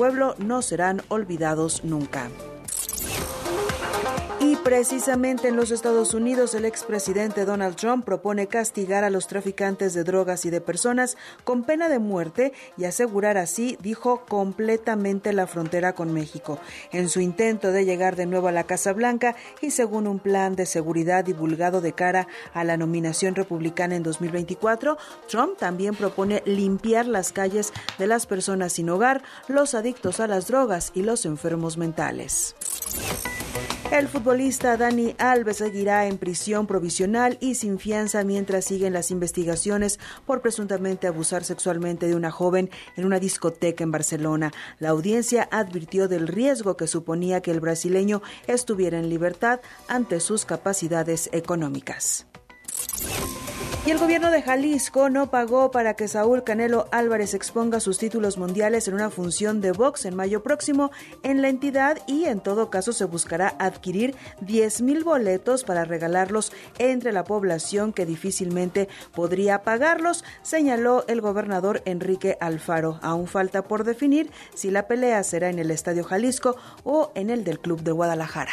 pueblo no serán olvidados nunca. Y precisamente en los Estados Unidos, el expresidente Donald Trump propone castigar a los traficantes de drogas y de personas con pena de muerte y asegurar así, dijo, completamente la frontera con México. En su intento de llegar de nuevo a la Casa Blanca y según un plan de seguridad divulgado de cara a la nominación republicana en 2024, Trump también propone limpiar las calles de las personas sin hogar, los adictos a las drogas y los enfermos mentales. El futbolista Dani Alves seguirá en prisión provisional y sin fianza mientras siguen las investigaciones por presuntamente abusar sexualmente de una joven en una discoteca en Barcelona. La audiencia advirtió del riesgo que suponía que el brasileño estuviera en libertad ante sus capacidades económicas. Y el gobierno de Jalisco no pagó para que Saúl Canelo Álvarez exponga sus títulos mundiales en una función de box en mayo próximo en la entidad y en todo caso se buscará adquirir 10 mil boletos para regalarlos entre la población que difícilmente podría pagarlos, señaló el gobernador Enrique Alfaro. Aún falta por definir si la pelea será en el Estadio Jalisco o en el del Club de Guadalajara.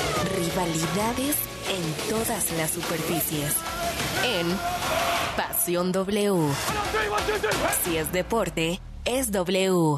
Rivalidades en todas las superficies. En Pasión W. Si es deporte, es W.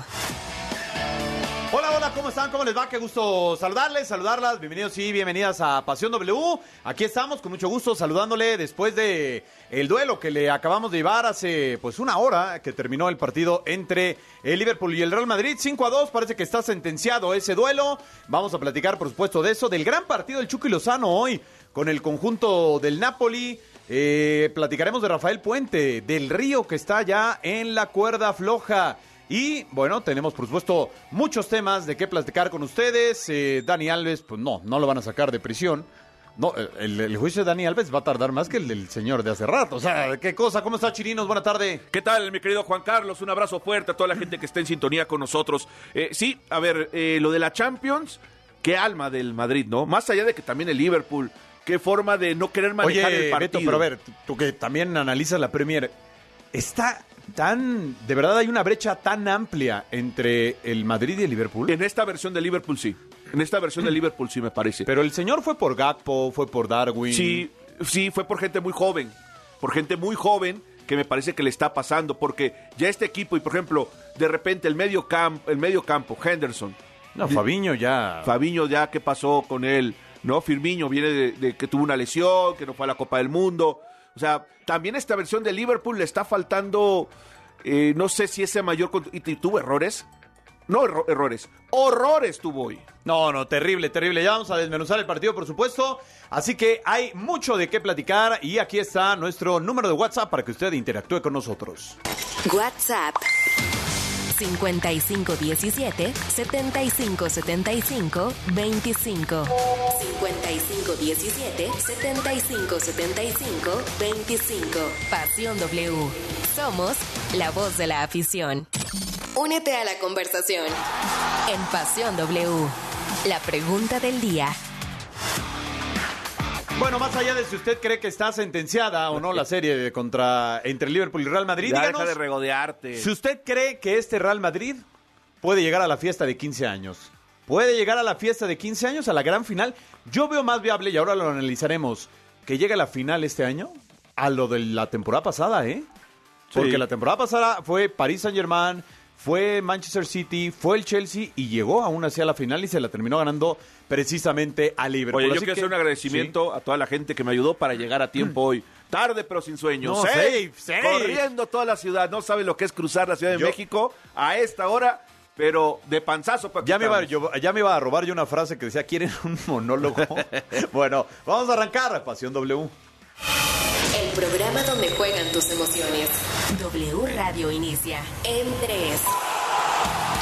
Hola, hola, ¿cómo están? ¿Cómo les va? Qué gusto saludarles, saludarlas. Bienvenidos y bienvenidas a Pasión W. Aquí estamos con mucho gusto saludándole después de el duelo que le acabamos de llevar hace pues una hora que terminó el partido entre el Liverpool y el Real Madrid. 5 a 2, parece que está sentenciado ese duelo. Vamos a platicar, por supuesto, de eso, del gran partido del Chucky hoy con el conjunto del Napoli. Eh, platicaremos de Rafael Puente, del Río que está ya en la cuerda floja. Y bueno, tenemos por supuesto muchos temas de qué platicar con ustedes. Eh, Dani Alves, pues no, no lo van a sacar de prisión. No, eh, el, el juicio de Dani Alves va a tardar más que el del señor de hace rato. O sea, qué cosa. ¿Cómo está Chirinos? Buena tarde. ¿Qué tal, mi querido Juan Carlos? Un abrazo fuerte a toda la gente que está en sintonía con nosotros. Eh, sí, a ver, eh, lo de la Champions, qué alma del Madrid, ¿no? Más allá de que también el Liverpool, qué forma de no querer manejar Oye, el partido. Beto, pero a ver, tú que también analizas la Premier, está tan, de verdad hay una brecha tan amplia entre el Madrid y el Liverpool. En esta versión de Liverpool sí. En esta versión de Liverpool sí me parece. Pero el señor fue por Gakpo, fue por Darwin. Sí, sí, fue por gente muy joven. Por gente muy joven que me parece que le está pasando. Porque ya este equipo, y por ejemplo, de repente el medio campo, el medio campo, Henderson. No, Fabiño ya. Fabiño ya, ¿qué pasó con él? ¿No? Firmiño viene de, de que tuvo una lesión, que no fue a la Copa del Mundo. O sea, también esta versión de Liverpool le está faltando, eh, no sé si ese mayor... ¿Y y tuvo errores? No erro- errores, horrores tuvo hoy. No, no, terrible, terrible. Ya vamos a desmenuzar el partido, por supuesto. Así que hay mucho de qué platicar y aquí está nuestro número de WhatsApp para que usted interactúe con nosotros. WhatsApp 5517 7575 25 5517 7575 25 Pasión W. Somos la voz de la afición. Únete a la conversación en Pasión W. La pregunta del día. Bueno, más allá de si usted cree que está sentenciada o no la serie de contra entre Liverpool y Real Madrid, Ya díganos deja de regodearte. si usted cree que este Real Madrid puede llegar a la fiesta de 15 años. Puede llegar a la fiesta de 15 años, a la gran final. Yo veo más viable, y ahora lo analizaremos, que llegue a la final este año a lo de la temporada pasada, ¿eh? Porque Sí. la temporada pasada fue París Saint Germain, fue Manchester City, fue el Chelsea y llegó aún así a la final y se la terminó ganando precisamente a Liverpool. Oye, yo Así quiero que- hacer un agradecimiento a toda la gente que me ayudó para llegar a tiempo hoy. Tarde pero sin sueño. No, Safe, safe, safe. Corriendo toda la ciudad. No sabe lo que es cruzar la Ciudad de Yo- México a esta hora, pero de panzazo para Ya me, iba, yo- ya me iba a robar yo una frase que decía, ¿quieren un monólogo? bueno, vamos a arrancar, Pasión W. El programa donde juegan tus emociones. W Radio inicia en 3.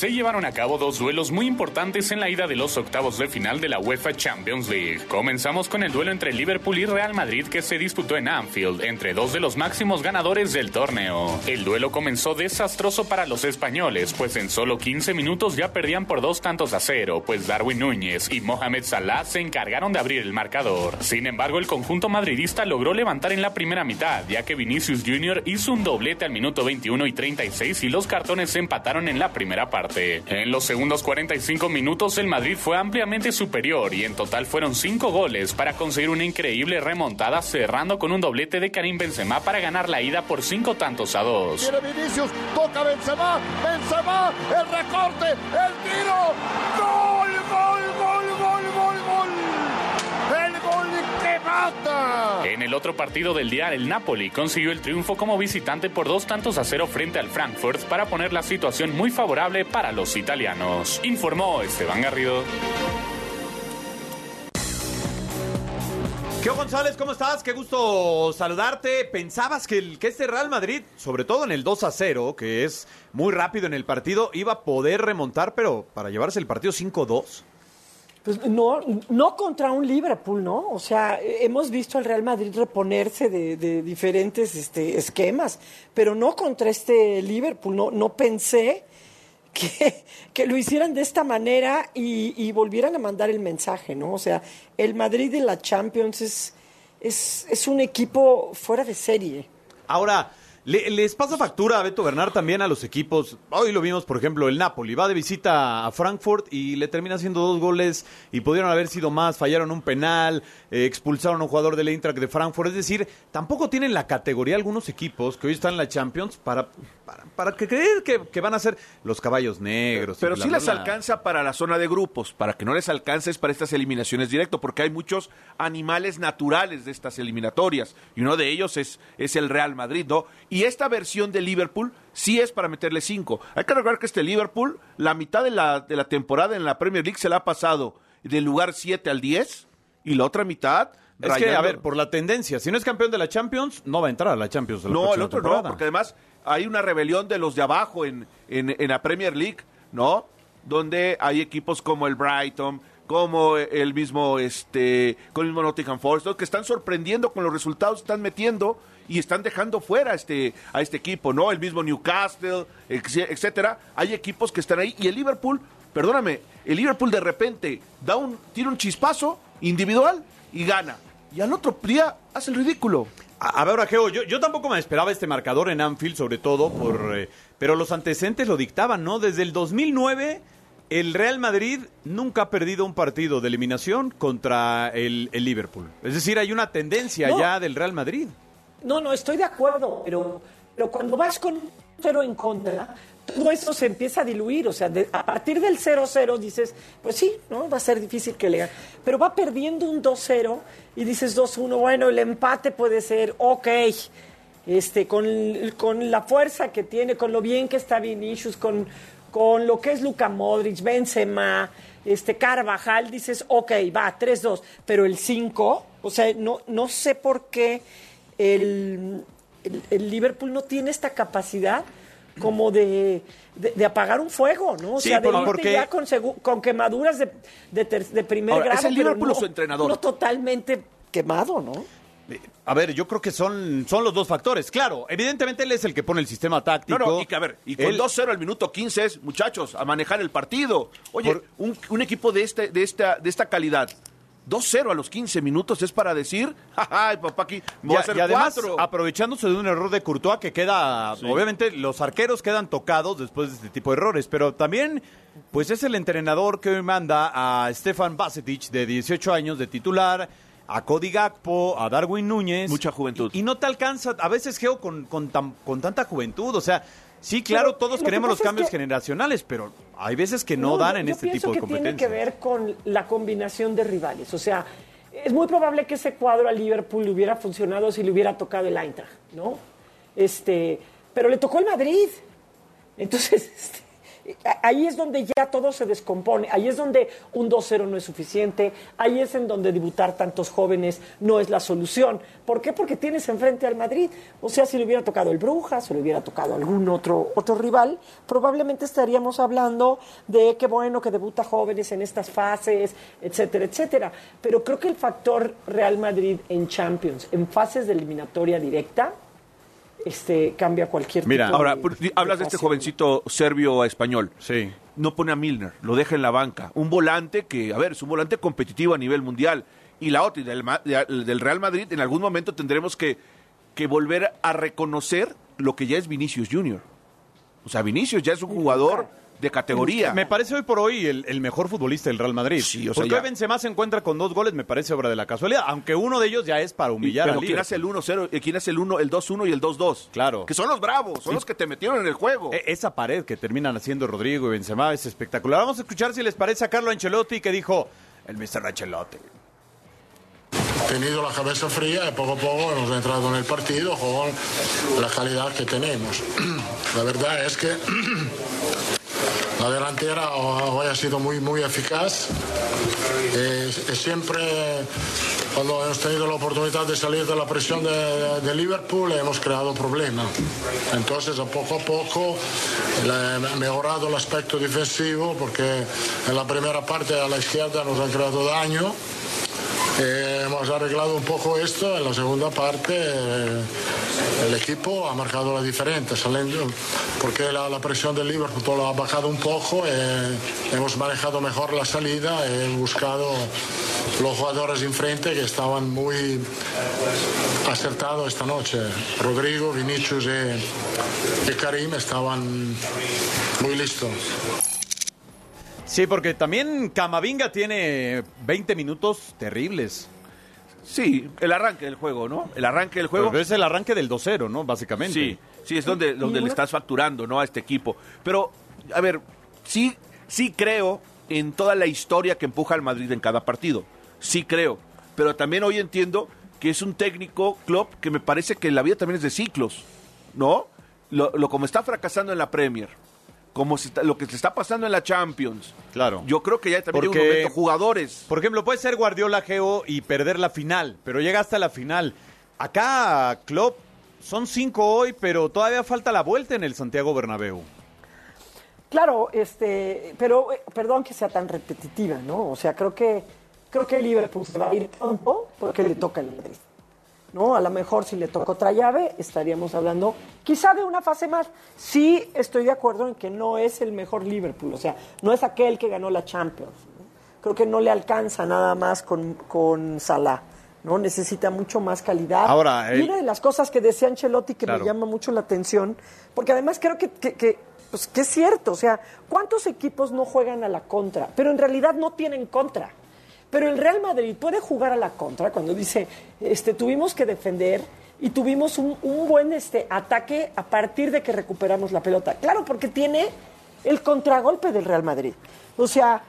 se llevaron a cabo dos duelos muy importantes en la ida de los octavos de final de la UEFA Champions League. Comenzamos con el duelo entre Liverpool y Real Madrid que se disputó en Anfield entre dos de los máximos ganadores del torneo. El duelo comenzó desastroso para los españoles, pues en solo 15 minutos ya perdían por dos tantos a cero, pues Darwin Núñez y Mohamed Salah se encargaron de abrir el marcador. Sin embargo, el conjunto madridista logró levantar en la primera mitad, ya que Vinicius Jr. hizo un doblete al minuto 21 y 36 y los cartones se empataron en la primera parte. En los segundos 45 minutos el Madrid fue ampliamente superior y en total fueron 5 goles para conseguir una increíble remontada cerrando con un doblete de Karim Benzema para ganar la ida por 5 tantos a 2. Tiene Vinicius, toca Benzema, Benzema, el recorte, el tiro, gol, En el otro partido del día, el Napoli consiguió el triunfo como visitante por dos tantos a cero frente al Frankfurt para poner la situación muy favorable para los italianos. Informó Esteban Garrido. ¿Qué González? ¿Cómo estás? Qué gusto saludarte. ¿Pensabas que, el, que este Real Madrid, sobre todo en el 2 a 0, que es muy rápido en el partido, iba a poder remontar, pero para llevarse el partido 5-2? Pues no, no contra un Liverpool, ¿no? O sea, hemos visto al Real Madrid reponerse de, diferentes este, esquemas, pero no contra este Liverpool. No, no pensé que, que lo hicieran de esta manera y, y, volvieran a mandar el mensaje, ¿no? O sea, el Madrid de la Champions es, es, es un equipo fuera de serie. Ahora, les pasa factura a Beto Bernard también a los equipos. Hoy lo vimos, por ejemplo, el Napoli. Va de visita a Frankfurt y le termina haciendo dos goles y pudieron haber sido más. Fallaron un penal, eh, expulsaron a un jugador del Eintracht de Frankfurt. Es decir, tampoco tienen la categoría algunos equipos que hoy están en la Champions para, para, que creer que, van a ser los caballos negros. Pero sí les alcanza para la zona de grupos. Para que no les alcances para estas eliminaciones directo, porque hay muchos animales naturales de estas eliminatorias. Y uno de ellos es, es el Real Madrid, ¿no? Y esta versión de Liverpool sí es para meterle cinco. Hay que recordar que este Liverpool, la mitad de la, de la temporada en la Premier League se la ha pasado del lugar 7 al 10 y la otra mitad es que, a ver, por la tendencia, si no es campeón de la Champions, no va a entrar a la Champions. no, el otro no, porque además hay una rebelión de los de abajo en, en, en, la Premier League, ¿no? Donde hay equipos como el Brighton, como el mismo, este, con el mismo Nottingham Forest, que están sorprendiendo con los resultados, están metiendo y están dejando fuera a este, a este equipo, ¿no? El mismo Newcastle, etcétera. Hay equipos que están ahí y el Liverpool, perdóname, el Liverpool de repente da un, tira un chispazo individual y gana. Y al otro día hace el ridículo. A, ver, Ajeo, yo, yo tampoco me esperaba este marcador en Anfield, sobre todo por... Eh, pero los antecedentes lo dictaban, ¿no? Desde el 2009 el Real Madrid nunca ha perdido un partido de eliminación contra el, Liverpool. Es decir, hay una tendencia ya del Real Madrid. No, no, estoy de acuerdo, pero, pero cuando vas con cero en contra, todo eso se empieza a diluir. O sea, a partir del 0-0 dices, pues sí, ¿no? Va a ser difícil que le Pero va perdiendo un 2-0 y dices 2-1, bueno, el empate puede ser, ok. Este, con, con la fuerza que tiene, con lo bien que está Vinicius, con, con lo que es Luka Modric, Benzema, este, Carvajal, dices, ok, va, 3-2. Pero el 5, o sea, no, no sé por qué el, el, Liverpool no tiene esta capacidad como de, de, apagar un fuego, ¿no? O sea, de irte ya con, con quemaduras de, de, primer grado. Es el Liverpool no, su entrenador. No totalmente quemado, ¿no? A ver, yo creo que son, son los dos factores. Claro, evidentemente él es el que pone el sistema táctico. No, no, y que a ver, y con 2-0 al minuto 15 es, muchachos, a manejar el partido. Oye, un, un, equipo de, este, de, esta, de esta calidad 2-0 a los 15 minutos es para decir, ay, papá, aquí voy a hacer y además, aprovechándose de un error de Courtois que queda, obviamente los arqueros quedan tocados después de este tipo de errores, pero también, pues es el entrenador que hoy manda a Stefan Basetic, de 18 años, de titular, a Cody Gakpo, a Darwin Núñez. Mucha juventud. Y, no te alcanza, a veces, Geo, con, con, con tanta juventud, o sea Sí, claro, todos queremos los cambios generacionales, pero hay veces que no, dan en este tipo de competencias. Tiene que ver con la combinación de rivales. O sea, es muy probable que ese cuadro a Liverpool le hubiera funcionado si le hubiera tocado el Eintracht, ¿no? Este, pero le tocó el Madrid. Entonces, este, ahí es donde ya todo se descompone, ahí es donde un 2-0 no es suficiente, ahí es en donde debutar tantos jóvenes no es la solución. ¿Por qué? Porque tienes enfrente al Madrid. O sea, si le hubiera tocado el Brujas, si le hubiera tocado algún otro, otro rival, probablemente estaríamos hablando de qué bueno que debuta jóvenes en estas fases, etcétera, etcétera. Pero creo que el factor Real Madrid en Champions, en fases de eliminatoria directa, este, cambia cualquier Mira, tipo Ahora, de- hablas de este jovencito serbio-español. Sí. No pone a Milner, lo deja en la banca. Un volante que, a ver, es un volante competitivo a nivel mundial. Y la otra, y del, Ma- de- del Real Madrid, en algún momento tendremos que, que volver a reconocer lo que ya es Vinicius Junior. O sea, Vinicius ya es un jugador de categoría. Me parece hoy por hoy el, el mejor futbolista del Real Madrid. Sí, o sea, Porque ya. hoy Benzema se encuentra con dos goles, me parece obra de la casualidad, aunque uno de ellos ya es para Y- humillar pero al ¿quién hace el 1-0? eh, ¿Quién hace el 1, el 2-1 y el 2-2? Claro. Que son los bravos, son los que te metieron en el juego. E- Esa pared que terminan haciendo Rodrigo y Benzema es espectacular. Vamos a escuchar si les parece a Carlo Ancelotti que dijo el Mr. Ancelotti. tenido la cabeza fría y poco a poco hemos entrado en el partido con la calidad que tenemos. La verdad es que la delantera hoy ha sido muy, muy eficaz. Eh, siempre cuando hemos tenido la oportunidad de salir de la presión de, Liverpool hemos creado problemas. Entonces a poco a poco ha mejorado el aspecto defensivo porque en la primera parte a la izquierda nos han creado daño. Hemos arreglado un poco esto, en la segunda parte eh, el equipo ha marcado la diferencia, saliendo, porque la, la presión del Liverpool ha bajado un poco, eh, hemos manejado mejor la salida, he buscado los jugadores enfrente que estaban muy acertados esta noche. Rodrigo, Vinicius y, y Karim estaban muy listos. Sí, porque también Camavinga tiene 20 minutos terribles. Sí, el arranque del juego, ¿no? El arranque del juego. Pero es el arranque del 2-0, ¿no? Básicamente. Sí, sí, es donde, donde le estás facturando, ¿no? A este equipo. Pero, a ver, sí, sí creo en toda la historia que empuja al Madrid en cada partido. Sí creo. Pero también hoy entiendo que es un técnico, Klopp, que me parece que la vida también es de ciclos, ¿no? Lo, lo como está fracasando en la Premier, como está- lo que se está pasando en la Champions. Claro. Yo creo que ya también Porque- hay un momento jugadores. Por ejemplo, puede ser Guardiola Geo y perder la final, pero llega hasta la final. Acá, Klopp, son cinco hoy, pero todavía falta la vuelta en el Santiago Bernabéu. Claro, este, pero eh, perdón que sea tan repetitiva, ¿no? O sea, creo que creo que el Liverpool se va a ir pronto porque le toca el Madrid. ¿No? A lo mejor si le toca otra llave estaríamos hablando quizá de una fase más. Sí estoy de acuerdo en que no es el mejor Liverpool, o sea, no es aquel que ganó la Champions. ¿no? Creo que no le alcanza nada más con, con Salah. ¿no? Necesita mucho más calidad. Ahora, y el- una de las cosas que decía Ancelotti que Claro. me llama mucho la atención, porque además creo que, que, que, pues, que es cierto, o sea, ¿cuántos equipos no juegan a la contra? Pero en realidad no tienen contra. Pero el Real Madrid puede jugar a la contra cuando dice, este, tuvimos que defender y tuvimos un, buen este, ataque a partir de que recuperamos la pelota. Claro, porque tiene el contragolpe del Real Madrid. O sea,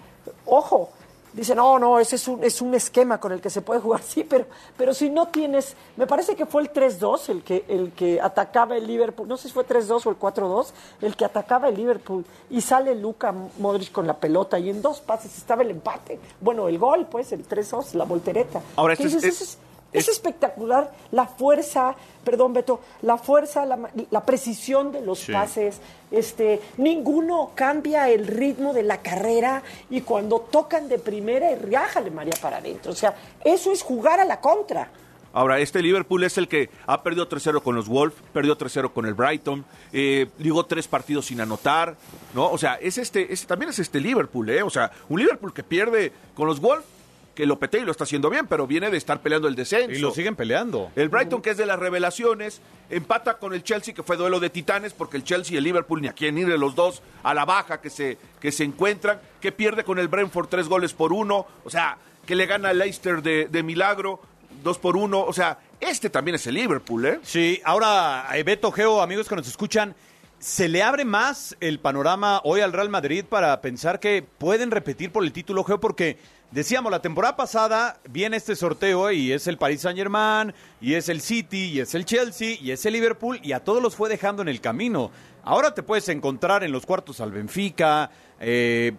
ojo, dice, no, no, ese es un, es un esquema con el que se puede jugar, sí, pero, pero si no tienes, me parece que fue el 3-2 el que, el que atacaba el Liverpool, no sé si fue 3-2 o el 4-2, el que atacaba el Liverpool y sale Luca Modric con la pelota y en dos pases estaba el empate. Bueno, el gol, pues, el 3-2, la voltereta. Ahora, ¿Qué este es- dices? es- es, es espectacular la fuerza, perdón Beto, la fuerza, la, precisión de los Sí. pases. Este, ninguno cambia el ritmo de la carrera y cuando tocan de primera, riájale María para adentro. O sea, eso es jugar a la contra. Ahora, este Liverpool es el que ha perdido 3-0 con los Wolves, perdió 3-0 con el Brighton, eh, ligó tres partidos sin anotar, ¿no? O sea, es este, es- también es este Liverpool, ¿eh? O sea, un Liverpool que pierde con los Wolves, que lo y lo está haciendo bien, pero viene de estar peleando el descenso. Y lo siguen peleando. El Brighton, que es de las revelaciones, empata con el Chelsea, que fue duelo de titanes, porque el Chelsea y el Liverpool ni a quién ir de los dos a la baja que se, que se encuentran, que pierde con el Brentford tres goles por uno, o sea, que le gana al Leicester de, de milagro, dos por uno, o sea, este también es el Liverpool, ¿eh? Sí, ahora, eh, Beto Geo, amigos que nos escuchan, ¿Se le abre más el panorama hoy al Real Madrid para pensar que pueden repetir por el título, Geo? Porque decíamos, la temporada pasada viene este sorteo y es el Paris Saint Germain, y es el City, y es el Chelsea, y es el Liverpool, y a todos los fue dejando en el camino. Ahora te puedes encontrar en los cuartos al Benfica, eh,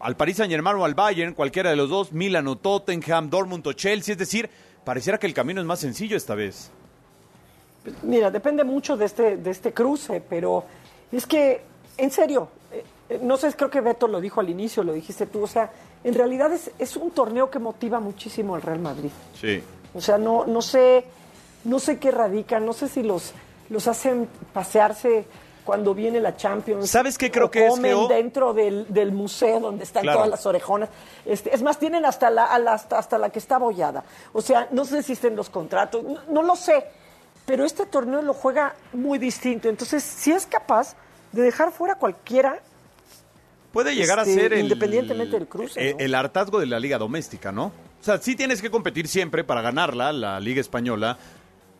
al Paris Saint Germain o al Bayern, cualquiera de los dos, Milan o Tottenham, Dortmund o Chelsea, es decir, pareciera que el camino es más sencillo esta vez. Mira, depende mucho de este, de este cruce, pero es que, en serio, eh, no sé, creo que Beto lo dijo al inicio, lo dijiste tú, o sea, en realidad es, es un torneo que motiva muchísimo al Real Madrid. Sí. O sea, no, no sé, no sé qué radica, no sé si los, los hacen pasearse cuando viene la Champions. ¿Sabes qué creo que es, comen dentro del, del museo donde están Claro. todas las orejonas. Este, es más, tienen hasta la, a la- hasta, hasta la que está abollada. O sea, no sé si estén los contratos, no, no lo sé. Pero este torneo lo juega muy distinto. Entonces, si es capaz de dejar fuera cualquiera, Puede llegar Este, a ser el, independientemente del cruce, el, ¿no? el hartazgo de la liga doméstica, ¿no? O sea, sí tienes que competir siempre para ganarla, la liga española,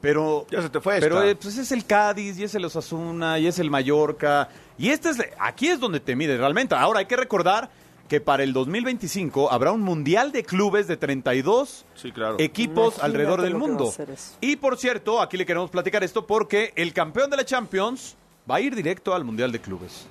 pero... Ya se te fue Pero esta. eh, pues es el Cádiz, y es el Osasuna, y es el Mallorca, y este es... Aquí es donde te mide realmente. Ahora, hay que recordar que para el 2025 habrá un Mundial de Clubes de 32 Sí, claro. equipos Imagínate alrededor del mundo. Y por cierto, aquí le queremos platicar esto porque el campeón de la Champions va a ir directo al Mundial de Clubes.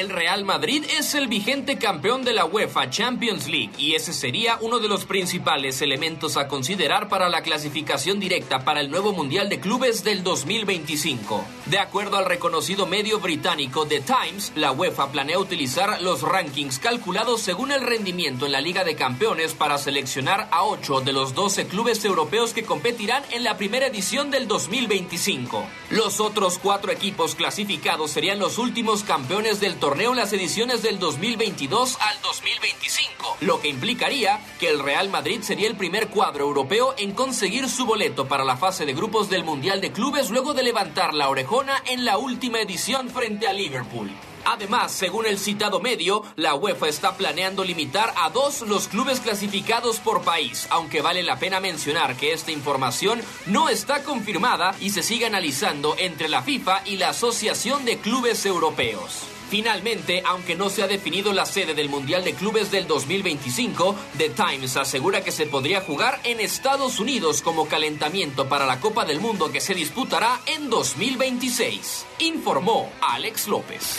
El Real Madrid es el vigente campeón de la UEFA Champions League y ese sería uno de los principales elementos a considerar para la clasificación directa para el nuevo Mundial de Clubes del 2025. De acuerdo al reconocido medio británico The Times, la UEFA planea utilizar los rankings calculados según el rendimiento en la Liga de Campeones para seleccionar a 8 de los 12 clubes europeos que competirán en la primera edición del 2025. Los otros cuatro equipos clasificados serían los últimos campeones del torneo en las ediciones del 2022 al 2025, lo que implicaría que el Real Madrid sería el primer cuadro europeo en conseguir su boleto para la fase de grupos del Mundial de Clubes luego de levantar la orejona en la última edición frente a Liverpool. Además, según el citado medio, la UEFA está planeando limitar a dos los clubes clasificados por país, aunque vale la pena mencionar que esta información no está confirmada y se sigue analizando entre la FIFA y la Asociación de Clubes Europeos. Finalmente, aunque no se ha definido la sede del Mundial de Clubes del 2025, The Times asegura que se podría jugar en Estados Unidos como calentamiento para la Copa del Mundo que se disputará en 2026, informó Alex López.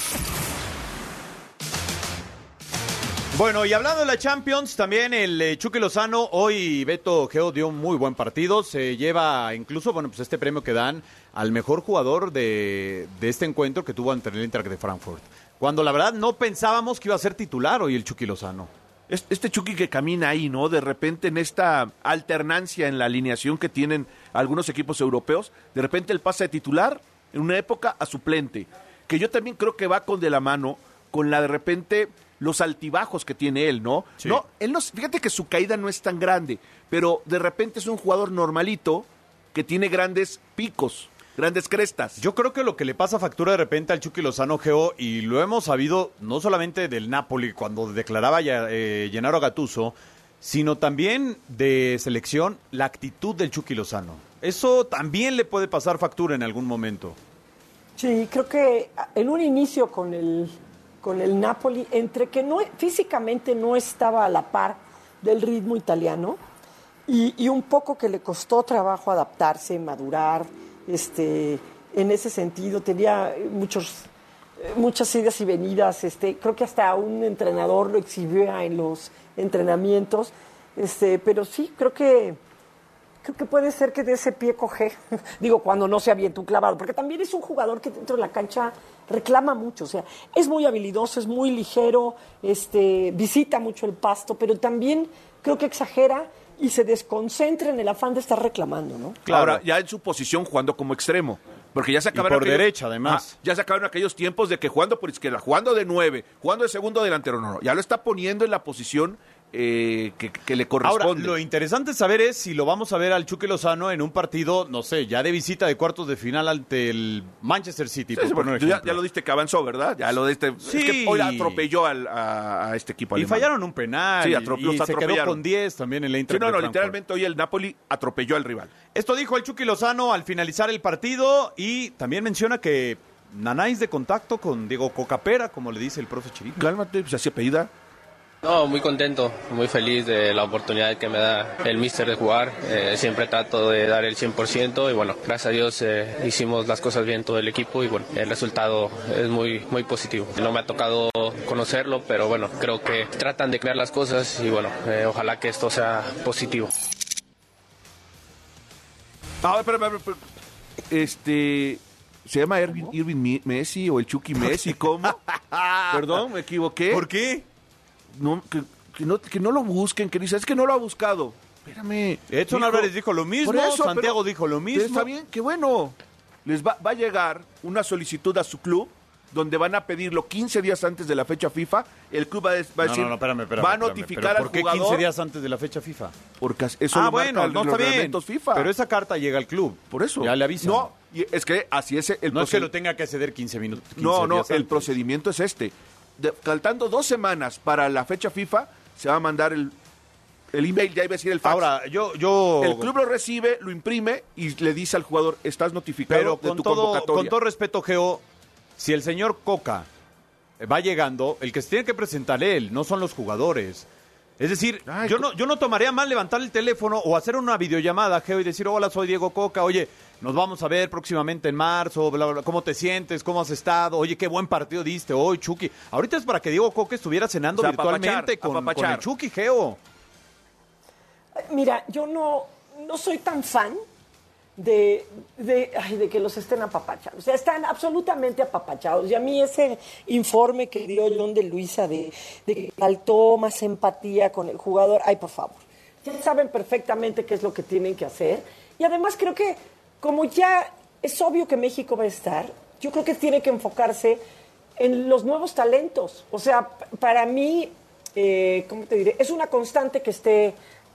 Bueno, y hablando de la Champions, también el eh, Chucky Lozano, hoy Beto Geo dio un muy buen partido, se lleva incluso, bueno, pues este premio que dan al mejor jugador de, este encuentro que tuvo ante el Eintracht de Frankfurt. Cuando la verdad no pensábamos que iba a ser titular hoy el Chucky Lozano. Es- Este Chucky que camina ahí, ¿no? De repente en esta alternancia en la alineación que tienen algunos equipos europeos, de repente él pasa de titular en una época a suplente, que yo también creo que va con de la mano con la de repente los altibajos que tiene él, ¿no? Sí. No, él no, fíjate que su caída no es tan grande, pero de repente es un jugador normalito que tiene grandes picos, grandes crestas. Yo creo que lo que le pasa factura de repente al Chucky Lozano Geo, y lo hemos sabido no solamente del Napoli cuando declaraba ya, eh, Gennaro Gattuso, sino también de selección, la actitud del Chucky Lozano. Eso también le puede pasar factura en algún momento. Sí, creo que en un inicio con el, con el Napoli, entre que no, físicamente no estaba a la par del ritmo italiano y, y un poco que le costó trabajo adaptarse, madurar, este, en ese sentido tenía muchos, muchas idas y venidas, este, creo que hasta un entrenador lo exhibía en los entrenamientos, este, pero sí, creo que Creo que puede ser que de ese pie coge, digo, cuando no sea bien tu clavado, porque también es un jugador que dentro de la cancha reclama mucho, o sea, es muy habilidoso, es muy ligero, este, visita mucho el pasto, pero también creo que exagera y se desconcentra en el afán de estar reclamando, ¿no? Claro. Ahora, ya en su posición jugando como extremo. Porque ya se acabaron. por derecha, además. Ya se acabaron aquellos tiempos de que jugando por izquierda, jugando de nueve, jugando de segundo delantero. No, no, ya lo está poniendo en la posición eh, que, que le Ahora, corresponde. lo interesante saber es si lo vamos a ver al Chucky Lozano en un partido, no sé, ya de visita de cuartos de final ante el Manchester City. Sí, por sí, ya, lo diste que avanzó, ¿verdad? Ya lo diste. Sí. Es que hoy atropelló al- a, a este equipo Y alemán. fallaron un penal. Sí, y- y, se quedó atropellaron. con 10 también en la Sí, Inter. no, no, literalmente hoy el Napoli atropelló al rival. Esto dijo el Chucky Lozano al finalizar el partido y también menciona que Nanáis de contacto con Diego Cocapera, como le dice el profe Chirino. Cálmate, pues así apellida. No, muy contento, muy feliz de la oportunidad que me da el míster de jugar. Eh, siempre trato de dar el 100% y bueno, gracias a Dios eh, hicimos las cosas bien todo el equipo y bueno, el resultado es muy, muy positivo. No me ha tocado conocerlo, pero bueno, creo que tratan de crear las cosas y bueno, eh, ojalá que esto sea positivo. Ah, espérame, espérame, espérame. Este. ¿Se llama Irving, Irving Messi o el Chucky Messi? ¿Cómo? Perdón, me equivoqué. ¿Por qué? No, que, que no, que no lo busquen, que dice, es que no lo ha buscado. Espérame. Edson Dijo- Álvarez dijo lo mismo, eso, Santiago pero- dijo lo mismo. Está bien, qué bueno. Les va, va a llegar una solicitud a su club donde van a pedirlo 15 días antes de la fecha FIFA. El club va a, a No, decir, no, no, espérame, espérame, va a notificar al ¿Por qué jugador 15 días antes de la fecha FIFA? porque eso ah, lo bueno, no los está bien. reglamentos FIFA. Pero esa carta llega al club. Por eso. Ya le avisan. No, y es que así es el No es que lo tenga que ceder 15 minutos. 15 No, no, el procedimiento es este. De- faltando dos semanas para la fecha FIFA, se va a mandar el, el email, ya iba a decir el fax. Ahora, yo, yo. el club lo recibe, lo imprime y le dice al jugador, estás notificado Pero de con tu todo, convocatoria. con todo respeto, Geo, si el señor Coca va llegando, el que se tiene que presentar él, no son los jugadores. Es decir, Ay, yo no, yo no tomaría mal levantar el teléfono o hacer una videollamada, Geo, y decir, hola, soy Diego Coca, oye, nos vamos a ver próximamente en marzo, bla, bla, bla, ¿cómo te sientes? ¿Cómo has estado? Oye, qué buen partido diste hoy, Chucky. Ahorita es para que Diego Coca estuviera cenando O sea, virtualmente apapachar, con, con el Chucky, Geo. Mira, yo no, no soy tan fan de, de, que los estén apapachando. O sea, están absolutamente apapachados. Y a mí ese informe que dio John de Luisa de, que faltó más empatía con el jugador, ay, por favor. Ya saben perfectamente qué es lo que tienen que hacer. Y además creo que como ya es obvio que México va a estar, yo creo que tiene que enfocarse en los nuevos talentos. O sea, para mí, eh, ¿cómo te diré? Es una constante que esté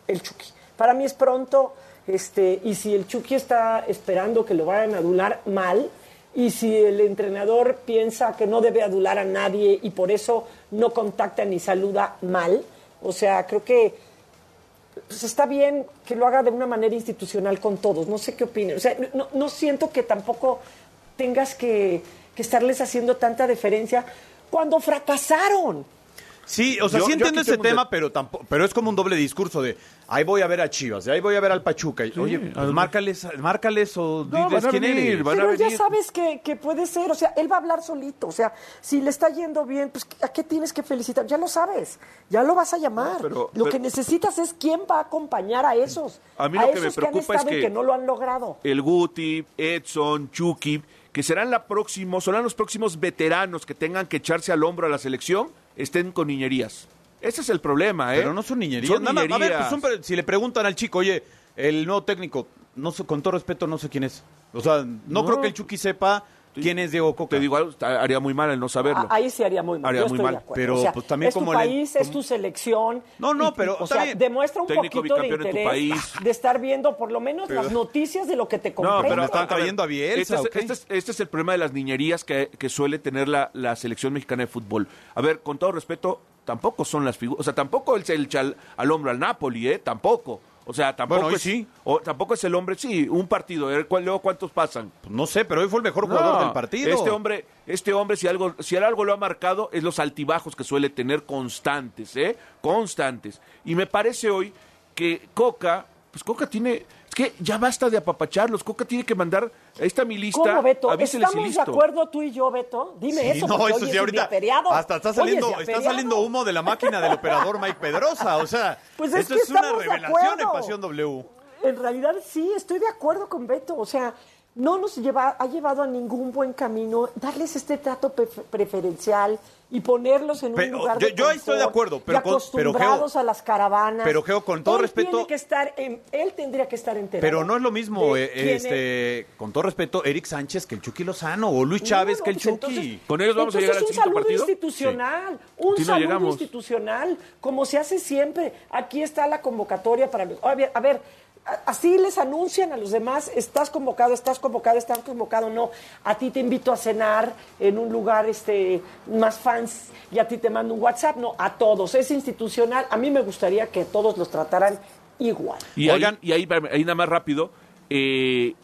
el Chucky. Para mí es pronto, este, y si el Chucky está esperando que lo vayan a adular mal, y si el entrenador piensa que no debe adular a nadie y por eso no contacta ni saluda mal, o sea, creo que pues está bien que lo haga de una manera institucional con todos. No sé qué opinen. O sea, no, no siento que tampoco tengas que, que estarles haciendo tanta deferencia cuando fracasaron. Sí, o sea, Yo- sí entiendo ese tema, de- pero tampoco, pero es como un doble discurso de ahí voy a ver a Chivas, ahí voy a ver al Pachuca. Y, Oye, pues márcales, márcales o No, diles van a quién venir, eres. van a Pero ya sabes que, que puede ser, o sea, él va a hablar solito, o sea, si le está yendo bien, pues ¿a qué tienes que felicitar? Ya lo sabes, ya lo vas a llamar. No, pero- lo pero- que necesitas es quién va a acompañar a esos, A mí lo que me preocupa han es que- que no lo han logrado. el Guti, Edson, Chucky, que serán la próximo, serán los próximos veteranos que tengan que echarse al hombro a la selección, estén con niñerías. Ese es el problema, ¿eh? Pero no son niñerías. Son a ver, pues son si le preguntan al chico, oye, el nuevo técnico, no sé, con todo respeto, no sé quién es. O sea, no, No. creo que el Chucky sepa quién es Diego Coca. Te digo, haría muy mal el no saberlo. Ah, Ahí sí haría muy mal. Haría yo muy estoy mal. de acuerdo. Pero, O sea, pues, también es tu como le- país, es tu selección. No, no, pero o sea, bien. demuestra un Técnico poquito de en tu interés país. de estar viendo por lo menos Pero- las noticias de lo que te No, comprende. pero están trayendo a Bielsa, Este este es- este es el problema de las niñerías que, que suele tener la, la selección mexicana de fútbol. A ver, con todo respeto, tampoco son las figuras. O sea, tampoco es el chal al hombro al Napoli, ¿eh? Tampoco. O sea, tampoco Bueno, hoy es, sí. o, tampoco es el hombre, sí, un partido. A ver, ¿cuál- luego cuántos pasan. Pues no sé, pero hoy fue el mejor jugador No, del partido. Este hombre, este hombre, si algo, si algo lo ha marcado, es los altibajos que suele tener constantes, ¿eh? Constantes. Y me parece hoy que Coca, pues Coca tiene, que ya basta de apapacharlos. Coca tiene que mandar, ahí está mi lista, ¿Cómo, Beto? avíseles y ¿Estamos de acuerdo tú y yo, Beto? Dime Sí, eso. no, eso hoy sí, es ahorita hasta está saliendo, está saliendo humo de la máquina del operador Mike Pedrosa. O sea, Pues es esto que es una estamos revelación en. Pasión W. En realidad sí, estoy de acuerdo con Beto. O sea, no nos lleva, ha llevado a ningún buen camino darles este trato preferencial y ponerlos en un lugar yo, de yo estoy de acuerdo, pero acostumbrados a las caravanas. Pero Geo, con todo respeto, tiene que estar en, él tendría que estar enterado. Pero no es lo mismo, eh, este, con todo respeto, Eric Sánchez que el Chucky Lozano o Luis Chávez que el pues Chucky. con ellos vamos a llegar al un saludo institucional, un saludo institucional, como se hace siempre. Aquí está la convocatoria para los. A ver, a ver así les anuncian a los demás, estás convocado, estás convocado, estás convocado, no, a ti te invito a cenar en un lugar este más fans y a ti te mando un WhatsApp, no, a todos, es institucional, a mí me gustaría que todos los trataran igual. Y, Oigan, y ahí, ahí nada más rápido, eh,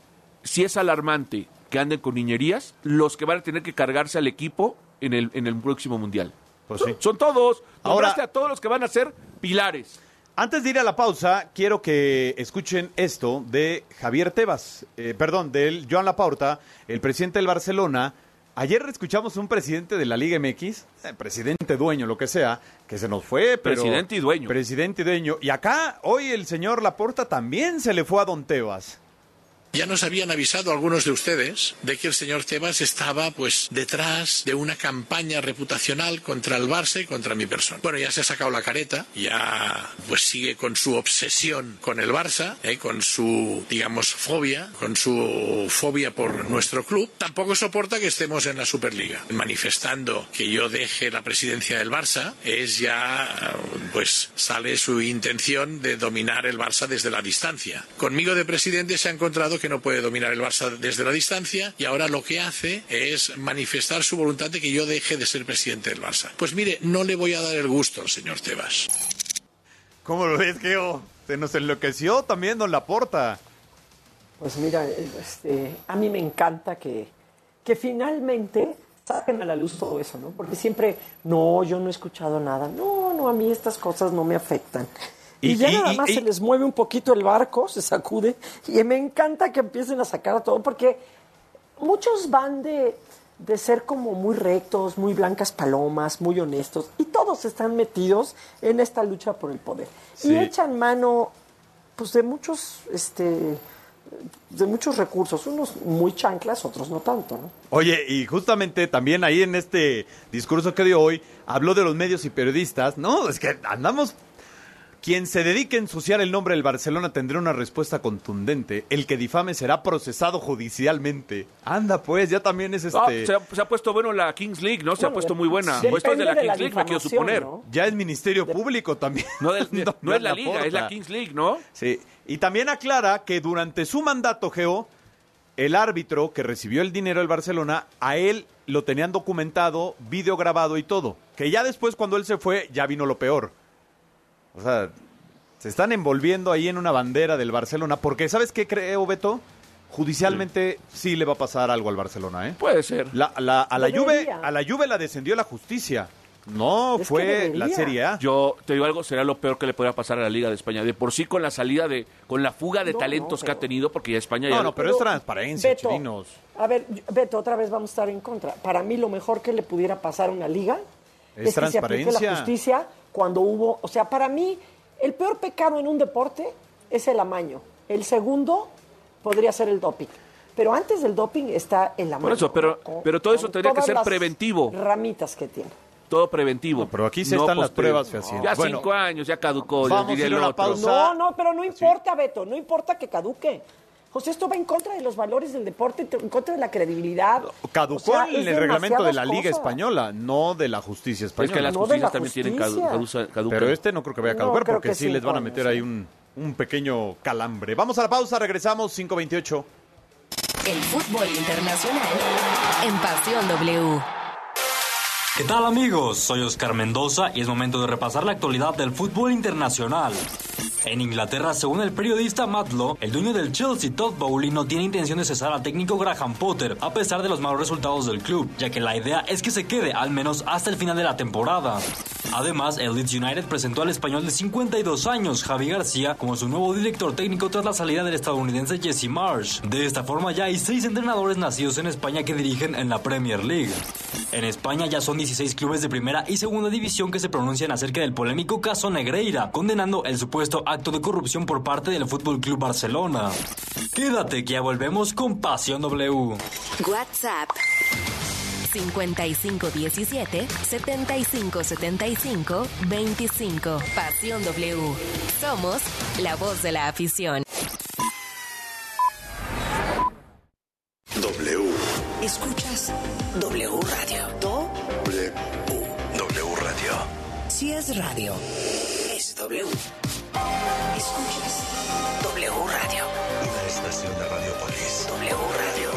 si es alarmante que anden con niñerías, los que van a tener que cargarse al equipo en el, en el próximo mundial. Pues sí. Son todos. Ahora, a todos los que van a ser pilares. Antes de ir a la pausa, quiero que escuchen esto de Javier Tebas, eh, perdón, de Joan Laporta, el presidente del Barcelona. Ayer escuchamos un presidente de la Liga MX, eh, presidente dueño, lo que sea, que se nos fue, pero... Presidente y dueño. Presidente y dueño. Y acá, hoy el señor Laporta también se le fue a Don Tebas. Ya nos habían avisado algunos de ustedes de que el señor Tebas estaba pues detrás de una campaña reputacional contra el Barça y contra mi persona. Bueno, ya se ha sacado la careta, ya pues sigue con su obsesión con el Barça, ¿eh? con su digamos fobia, con su fobia por nuestro club. Tampoco soporta que estemos en la Superliga. Manifestando que yo deje la presidencia del Barça es ya pues sale su intención de dominar el Barça desde la distancia. Conmigo de presidente se ha encontrado que no puede dominar el Barça desde la distancia y ahora lo que hace es manifestar su voluntad de que yo deje de ser presidente del Barça. Pues mire, no le voy a dar el gusto al señor Tebas. ¿Cómo lo ves, Geo? Se nos enloqueció también Don Laporta. Pues mira, este, a mí me encanta que, que finalmente saquen a la luz todo eso, ¿no? Porque siempre, no, yo no he escuchado nada. No, no, a mí estas cosas no me afectan. Y, ya nada más se les mueve un poquito el barco, se sacude, y me encanta que empiecen a sacar todo, porque muchos van de, de ser como muy rectos, muy blancas palomas, muy honestos, y todos están metidos en esta lucha por el poder. Y echan mano pues de muchos, este de muchos recursos, unos muy chanclas, otros no tanto, ¿no? Oye, y justamente también ahí en este discurso que dio hoy, habló de los medios y periodistas, ¿no? Es que andamos quien se dedique a ensuciar el nombre del Barcelona tendrá una respuesta contundente. El que difame será procesado judicialmente. Anda, pues, ya también es ah, este. se, ha, puesto bueno la Kings League, ¿no? Se ha puesto muy buena. Esto es de la Kings League, me quiero suponer. Ya es Ministerio Público también. No, es la Liga, es la Kings League, ¿no? Sí. Y también aclara que durante su mandato, Geo, el árbitro que recibió el dinero del Barcelona, a él lo tenían documentado, video grabado y todo. Que ya después, cuando él se fue, ya vino lo peor o sea, se están envolviendo ahí en una bandera del Barcelona, porque ¿sabes qué creo, Beto? Judicialmente sí, le va a pasar algo al Barcelona, ¿eh? Puede ser. La, a, la Juve, a la Juve la descendió la justicia. No, fue la Serie A. Yo te digo algo, será lo peor que le podría pasar a la Liga de España. De por sí con la salida de, con la fuga de talentos que ha tenido, porque ya España ya... No, no, pero, es transparencia, Beto, A ver, Beto, otra vez vamos a estar en contra. Para mí lo mejor que le pudiera pasar a una liga es, que se aplique la justicia cuando hubo... O sea, para mí el peor pecado en un deporte es el amaño. El segundo podría ser el doping. Pero antes del doping está el amaño. Por eso, pero, pero todo eso tendría que ser preventivo. Ramitas que tiene. Todo preventivo. pero aquí se están las pruebas fehacientes. Ya cinco años, ya caducó. Vamos diría a ir a pausa. No, no, pero no importa, Beto, no importa que caduque. José, esto va en contra de los valores del deporte, en contra de la credibilidad. Caducó en el reglamento de la Liga Española, no de la justicia española. Es que las justicias también tienen caduca. Pero este no creo que vaya a caducar porque sí les van a meter ahí un, un pequeño calambre. Vamos a la pausa, regresamos 5.28. El fútbol internacional en Pasión W. ¿Qué tal amigos? Soy Oscar Mendoza y es momento de repasar la actualidad del fútbol internacional. En Inglaterra, según el periodista Matt Law, el dueño del Chelsea, Todd Bowley, no tiene intención de cesar al técnico Graham Potter, a pesar de los malos resultados del club, ya que la idea es que se quede al menos hasta el final de la temporada. Además, el Leeds United presentó al español de 52 años, Javi García, como su nuevo director técnico tras la salida del estadounidense Jesse Marsh. De esta forma, ya hay seis entrenadores nacidos en España que dirigen en la Premier League. En España ya son 16 clubes de primera y segunda división que se pronuncian acerca del polémico caso Negreira, condenando el supuesto supuesto acto de corrupción por parte del Fútbol Club Barcelona. Quédate que ya volvemos con Pasión W. WhatsApp 5517 7575 25. Pasión W. Somos la voz de la afición. W. Escuchas W Radio. W. W Radio. Si es radio, es W. Escuchas W Radio. Una estación de Radiopolis. W Radio.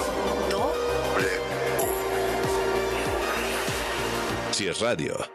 Do. W. Si es radio.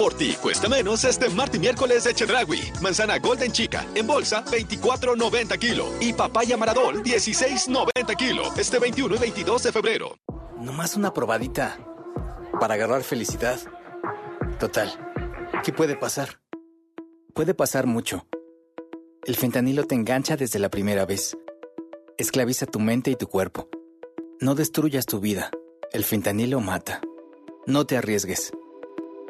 Por ti cuesta menos este martes y miércoles de Chedragui. Manzana Golden Chica en bolsa 24.90 kilo y papaya Maradol 16.90 kilo. Este 21 y 22 de febrero. Nomás una probadita para agarrar felicidad. Total, ¿qué puede pasar? Puede pasar mucho. El fentanilo te engancha desde la primera vez. Esclaviza tu mente y tu cuerpo. No destruyas tu vida. El fentanilo mata. No te arriesgues.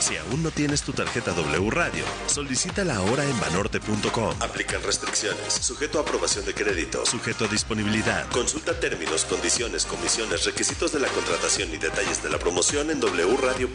Si aún no tienes tu tarjeta W Radio, solicítala ahora en banorte.com. Aplican restricciones, sujeto a aprobación de crédito, sujeto a disponibilidad. Consulta términos, condiciones, comisiones, requisitos de la contratación y detalles de la promoción en wradio.com.mx.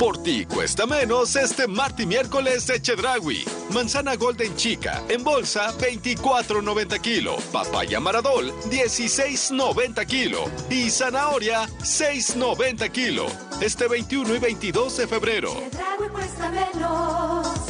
Por ti cuesta menos este martes y miércoles de Chedragui. Manzana Golden Chica en bolsa 24.90 kilo. Papaya Maradol 16.90 kilo. Y zanahoria 6.90 kilo. Este 21 y 22 de febrero. Chedragui cuesta menos.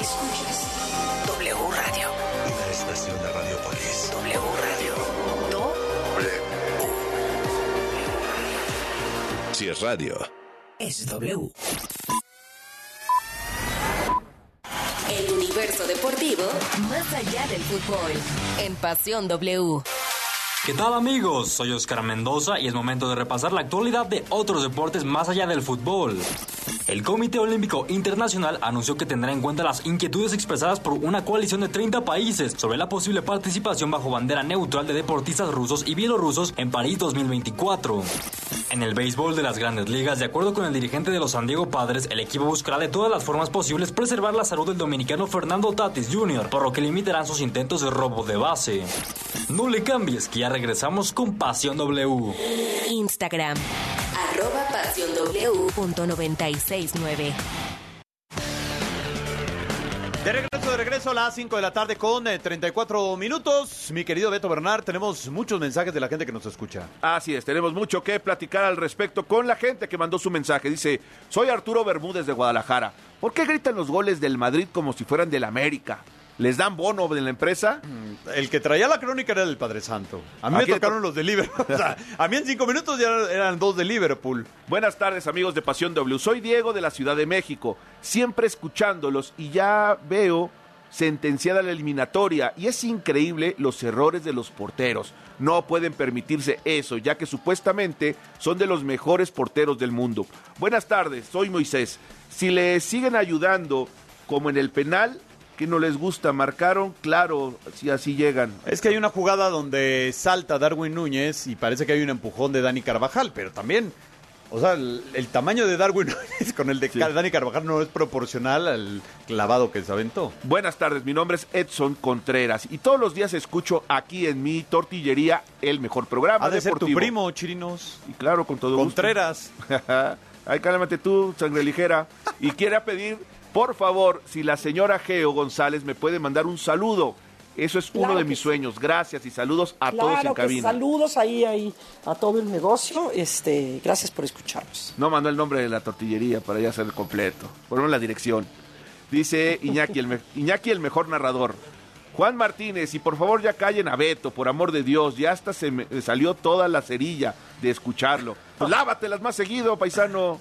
Escuchas W Radio. Una estación de Radiopolis. W Radio. W. Si es radio. Es W. El universo deportivo más allá del fútbol. En Pasión W. ¿Qué tal amigos? Soy Oscar Mendoza y es momento de repasar la actualidad de otros deportes más allá del fútbol. El Comité Olímpico Internacional anunció que tendrá en cuenta las inquietudes expresadas por una coalición de 30 países sobre la posible participación bajo bandera neutral de deportistas rusos y bielorrusos en París 2024. En el béisbol de las grandes ligas, de acuerdo con el dirigente de los San Diego Padres, el equipo buscará de todas las formas posibles preservar la salud del dominicano Fernando Tatis Jr., por lo que limitarán sus intentos de robo de base. No le cambies, que ya regresamos con Pasión W. Instagram. Arroba Pasión W punto 969. De regreso, de regreso a las 5 de la tarde con eh, 34 minutos. Mi querido Beto Bernard, tenemos muchos mensajes de la gente que nos escucha. Así es, tenemos mucho que platicar al respecto con la gente que mandó su mensaje. Dice, soy Arturo Bermúdez de Guadalajara. ¿Por qué gritan los goles del Madrid como si fueran del América? ¿Les dan bono de la empresa? El que traía la crónica era el Padre Santo. A mí me tocaron los de Liverpool. O sea, a mí en cinco minutos ya eran dos de Liverpool. Buenas tardes amigos de Pasión W. Soy Diego de la Ciudad de México, siempre escuchándolos y ya veo sentenciada la eliminatoria y es increíble los errores de los porteros. No pueden permitirse eso, ya que supuestamente son de los mejores porteros del mundo. Buenas tardes, soy Moisés. Si le siguen ayudando como en el penal, que no les gusta, marcaron, claro, si así llegan. Es que hay una jugada donde salta Darwin Núñez y parece que hay un empujón de Dani Carvajal, pero también, o sea, el, el tamaño de Darwin Núñez con el de Dani Carvajal no es proporcional al clavado que se aventó. Buenas tardes, mi nombre es Edson Contreras y todos los días escucho aquí en mi tortillería el mejor programa Ha de ser tu deportivo. primo, Chirinos. Y claro, con todo Contreras. gusto. Ay, cálmate tú, sangre ligera. Y quiere pedir, por favor, si la señora Geo González me puede mandar un saludo. Eso es uno Claro de mis sí. sueños. Gracias y saludos a todos en que cabina. saludos ahí, ahí a todo el negocio. Este, gracias por escucharnos. No mandó el nombre de la tortillería para ya el completo. Ponemos la dirección. Dice Iñaki el, Iñaki, el mejor narrador. Juan Martínez, y por favor ya callen a Beto, por amor de Dios. Ya hasta se me salió toda la cerilla de escucharlo. Pues lávatelas más seguido, paisano.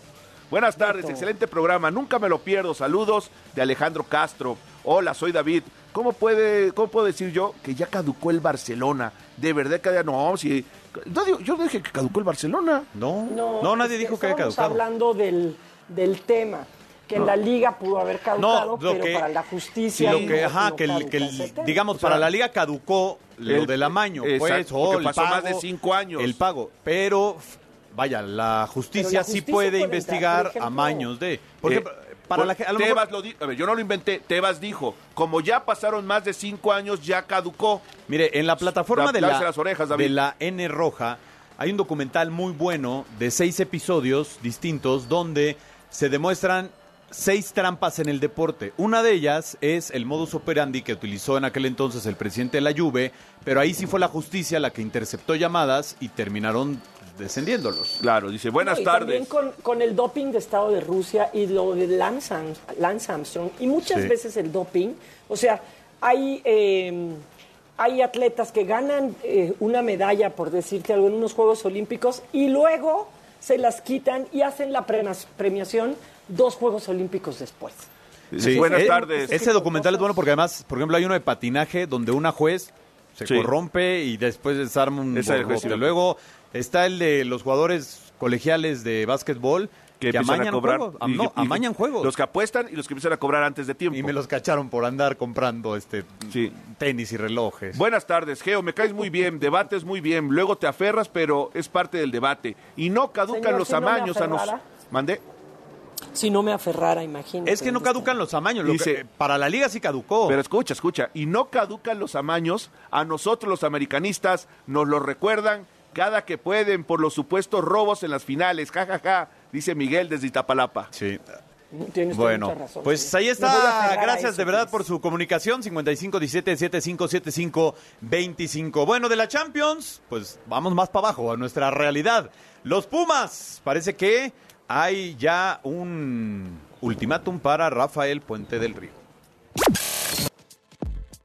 Buenas tardes, excelente programa. Nunca me lo pierdo. Saludos de Alejandro Castro. Hola, soy David. ¿Cómo, puede, ¿Cómo puedo decir yo que ya caducó el Barcelona? De verdad que ya no, si... No, digo, yo no dije que caducó el Barcelona. No, No, nadie es dijo que haya estábamos caducado. hablando del, del tema, que en No. la liga pudo haber caducado, No, pero que- para la Sí, justicia. lo no- que, ajá, no que, el, que el- digamos, O sea, para la liga caducó lo el- del amaño, exacto, pues, o porque el pasó pago, más de cinco años. El pago, pero, vaya, la justicia, sí justicia puede puede investigar entrar, por ejemplo, amaños de... Por Eh, para la, a lo Tebas mejor- lo di- a ver, yo no lo inventé, Tebas dijo, como ya pasaron más de cinco años, ya caducó. Mire, en la plataforma Da- de la, las orejas, David. de la N Roja hay un documental muy bueno de seis episodios distintos donde se demuestran seis trampas en el deporte. Una de ellas es el modus operandi que utilizó en aquel entonces el presidente de la Juve, pero ahí sí fue la justicia la que interceptó llamadas y terminaron descendiéndolos. Claro, dice, buenas No, y También con, con el doping de Estado de Rusia y lo de Lance, Arm- Lance Armstrong. Y muchas Sí. veces el doping, o sea, hay, eh, hay atletas que ganan eh, una medalla, por decirte algo, en unos Juegos Olímpicos y luego se las quitan y hacen la premiación dos Juegos Olímpicos después. Sí, buenas eh, tardes. Ese documental es bueno porque además, por ejemplo, hay uno de patinaje donde una juez se Sí. corrompe y después desarma un sí. Luego está el de los jugadores colegiales de básquetbol que, empiezan amañan a cobrar. juegos. Y- no, y- amañan juegos. Los que apuestan y los que empiezan a cobrar antes de tiempo. Y me los cacharon por andar comprando este tenis y relojes. Buenas tardes, Geo, me caes muy bien, debates muy bien, luego te aferras, pero es parte del debate. Y no caducan Señor, los si no amaños a nos... ¿Mandé? Si no me aferrara, imagínate. Es que no caducan los amaños. lo Dice- que- para la liga sí caducó. Pero escucha, escucha, y no caducan los amaños, a nosotros los americanistas nos lo recuerdan cada que pueden por los supuestos robos en las finales, jajaja, dice Miguel desde Iztapalapa. Sí. Tienes toda Bueno, mucha razón, pues sí. ahí está. Gracias eso, de verdad pues. por su comunicación. 5517-757525. Bueno, de la Champions, pues vamos más para abajo, a nuestra realidad. Los Pumas, parece que hay ya un ultimátum para Rafael Puente del Río.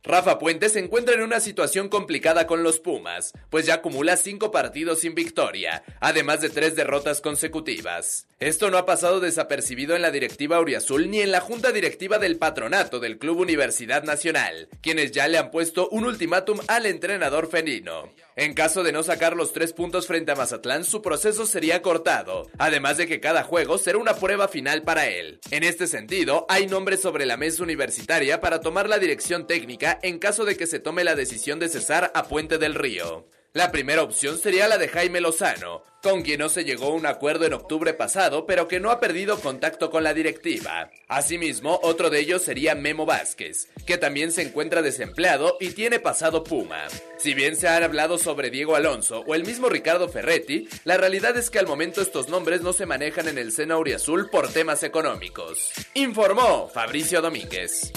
Rafa Puente se encuentra en una situación complicada con los Pumas, pues ya acumula cinco partidos sin victoria, además de tres derrotas consecutivas. Esto no ha pasado desapercibido en la directiva Auriazul ni en la junta directiva del patronato del Club Universidad Nacional, quienes ya le han puesto un ultimátum al entrenador felino. En caso de no sacar los tres puntos frente a Mazatlán, su proceso sería cortado, además de que cada juego será una prueba final para él. En este sentido, hay nombres sobre la mesa universitaria para tomar la dirección técnica en caso de que se tome la decisión de cesar a Puente del Río. La primera opción sería la de Jaime Lozano, con quien no se llegó a un acuerdo en octubre pasado, pero que no ha perdido contacto con la directiva. Asimismo, otro de ellos sería Memo Vázquez, que también se encuentra desempleado y tiene pasado Puma. Si bien se han hablado sobre Diego Alonso o el mismo Ricardo Ferretti, la realidad es que al momento estos nombres no se manejan en el seno auriazul por temas económicos. Informó Fabricio Domínguez.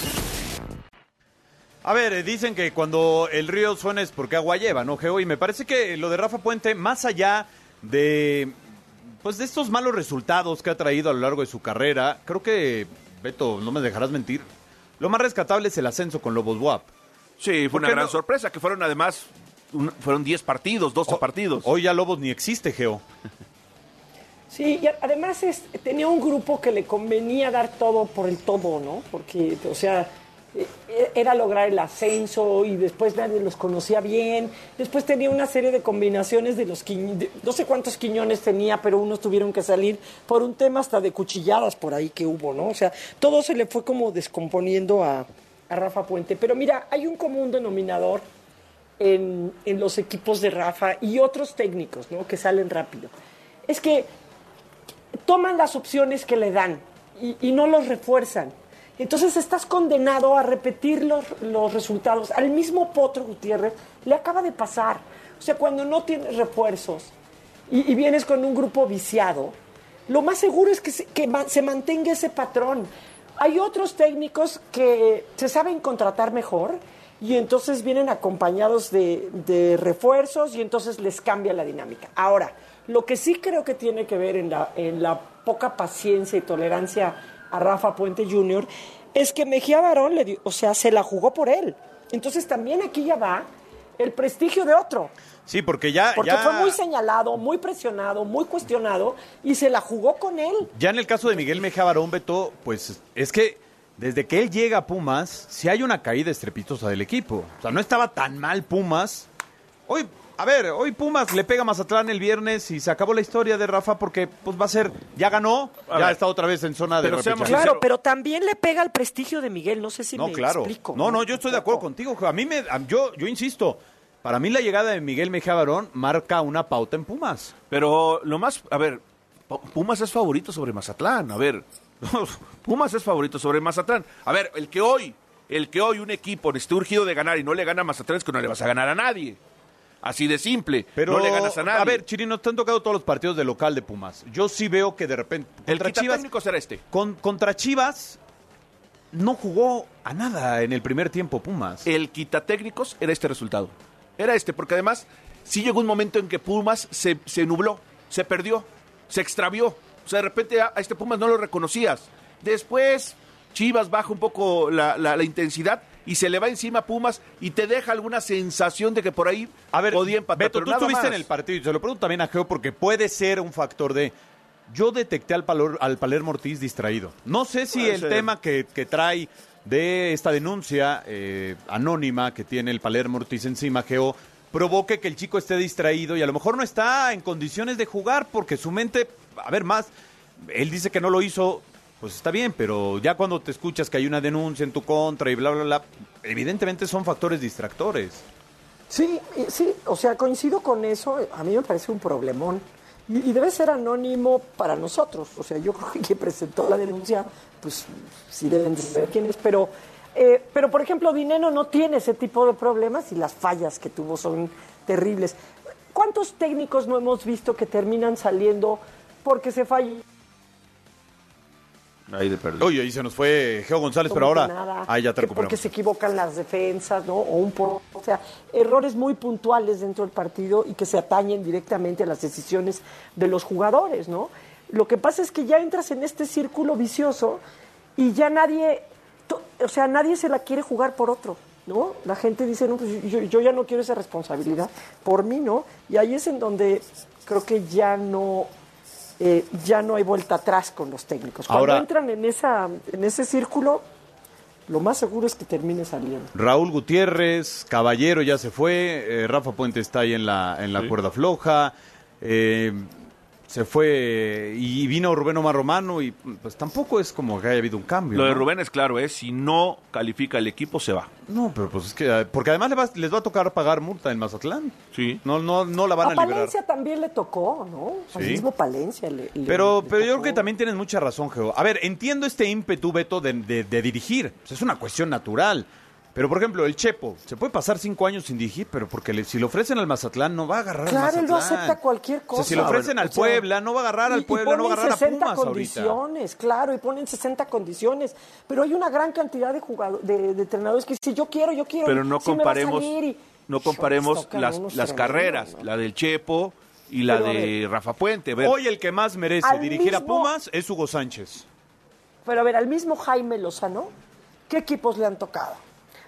A ver, eh, dicen que cuando el río suena es porque agua lleva, ¿no, Geo? Y me parece que lo de Rafa Puente, más allá de pues de estos malos resultados que ha traído a lo largo de su carrera, creo que, Beto, no me dejarás mentir, lo más rescatable es el ascenso con Lobos WAP. Sí, fue ¿Por una gran no? sorpresa, que fueron además, un- fueron 10 partidos, 12 partidos. Hoy ya Lobos ni existe, Geo. Sí, y además es- tenía un grupo que le convenía dar todo por el todo, ¿no? Porque, o sea, era lograr el ascenso y después nadie los conocía bien. Después tenía una serie de combinaciones de los no sé cuántos quiñones tenía, pero unos tuvieron que salir por un tema hasta de cuchilladas por ahí que hubo, ¿no? O sea, todo se le fue como descomponiendo a, a Rafa Puente. Pero mira, hay un común denominador en, en los equipos de Rafa y otros técnicos, ¿no? Que salen rápido. Es que toman las opciones que le dan y no los refuerzan. Entonces estás condenado a repetir los, los resultados. Al mismo Potro Gutiérrez le acaba de pasar. O sea, cuando no tienes refuerzos y, vienes con un grupo viciado, lo más seguro es que, se, que se mantenga ese patrón. Hay otros técnicos que se saben contratar mejor y entonces vienen acompañados de, de refuerzos y entonces les cambia la dinámica. Ahora, lo que sí creo que tiene que ver en la, en la poca paciencia y tolerancia a Rafa Puente Jr. es que Mejía Barón le dio, o sea, se la jugó por él. Entonces también aquí ya va el prestigio de otro. Sí, porque ya, Porque ya, fue muy señalado, muy presionado, muy cuestionado y se la jugó con él. ya en el caso de Miguel Mejía Barón, Beto, pues es que desde que él llega a Pumas, si hay una caída estrepitosa del equipo. O sea, no estaba tan mal Pumas. Hoy, a ver, hoy Pumas le pega a Mazatlán el viernes y se acabó la historia de Rafa porque pues va a ser, ya ganó, A ya ver, está otra vez en zona de pero seamos repechaje. Claro, pero también le pega al prestigio de Miguel, no sé si No, me claro. explico. No, no, yo estoy de acuerdo contigo. A mí me, a- yo, yo insisto, para mí la llegada de Miguel Mejía Barón marca una pauta en Pumas. Pero lo más, a ver, Pu- Pumas es favorito sobre Mazatlán, a ver, Pumas es favorito sobre Mazatlán. A ver, el que hoy, el que hoy un equipo esté urgido de ganar y no le gana a Mazatlán es que no le vas a ganar a nadie. Así de simple, Pero, no le ganas a nadie. A ver, Chirino, te han tocado todos los partidos de local de Pumas. Yo sí veo que de repente. el Chivas, técnico será este. con- contra Chivas no jugó a nada en el primer tiempo Pumas. El quitatécnicos era este resultado. Era este, porque además sí llegó un momento en que Pumas se, se nubló, se perdió, se extravió. O sea, de repente a, a este Pumas no lo reconocías. Después Chivas baja un poco la, la- la intensidad y se le va encima a Pumas y te deja alguna sensación de que por ahí A ver, podía empatar. Beto, pero tú estuviste en el partido y se lo pregunto también a Geo porque puede ser un factor de. Yo detecté al, Palor- al Palermo Ortiz distraído. No sé si Puede el ser. tema que, que trae de esta denuncia eh, anónima que tiene el Palermo Ortiz encima, Geo, provoque que el chico esté distraído y a lo mejor no está en condiciones de jugar porque su mente, a ver, más, él dice que no lo hizo, pues está bien, pero ya cuando te escuchas que hay una denuncia en tu contra y bla, bla, bla, evidentemente son factores distractores. Sí, sí, o sea, coincido con eso. A mí me parece un problemón. Y, debe ser anónimo para nosotros. O sea, yo creo que quien presentó la denuncia, pues sí deben de saber quién es. Pero, eh, pero por ejemplo, Dineno no tiene ese tipo de problemas y las fallas que tuvo son terribles. ¿Cuántos técnicos no hemos visto que terminan saliendo porque se falla? Ahí de perdido. Oye, ahí se nos fue Geo González, pero ahora. nada, ahí ya te que porque recuperamos. se equivocan las defensas, ¿no? O un po- o sea, errores muy puntuales dentro del partido y que se atañen directamente a las decisiones de los jugadores, ¿no? Lo que pasa es que ya entras en este círculo vicioso y ya nadie, o sea, nadie se la quiere jugar por otro, ¿no? La gente dice, no, pues yo, yo ya no quiero esa responsabilidad por mí, ¿no? Y ahí es en donde creo que ya no, eh, ya no hay vuelta atrás con los técnicos. Cuando Ahora- entran en, esa, en ese círculo, lo más seguro es que termine saliendo. Raúl Gutiérrez, Caballero ya se fue, eh, Rafa Puente está ahí en la, en la cuerda floja, eh, se fue y vino Rubén Omar Romano y pues tampoco es como que haya habido un cambio. Lo de. Rubén es claro, ¿eh? si no califica el equipo, se va. No, pero pues es que, eh, porque además le va- les va a tocar pagar multa en Mazatlán. Sí. No, no, no la van a, a liberar. Palencia también le tocó, ¿no? Al Sí. mismo Palencia le, le- Pero, le pero yo creo que también tienes mucha razón, Geo. A ver, entiendo este ímpetu, Beto, de, de- de dirigir. Pues es una cuestión natural. Pero, por ejemplo, el Chepo, se puede pasar cinco años sin dirigir, pero porque le- si lo ofrecen al Mazatlán, no va a agarrar al Claro, Mazatlán. él no acepta cualquier O cosa. sea, si lo ofrecen al O sea, Puebla, no va a agarrar y- al y Puebla, no va a agarrar a 60 Pumas ahorita. condiciones, claro, y ponen 60 condiciones. Pero hay una gran cantidad de jugadores, de, de entrenadores que si yo quiero, yo quiero. Pero no a comparemos, y- no comparemos las, las carreras, la del Chepo y la Pero, a de Rafa Puente. A ver, Hoy el que más merece Al dirigir a Pumas es Hugo Sánchez. Pero a ver, al mismo Jaime Lozano, ¿qué equipos le han tocado?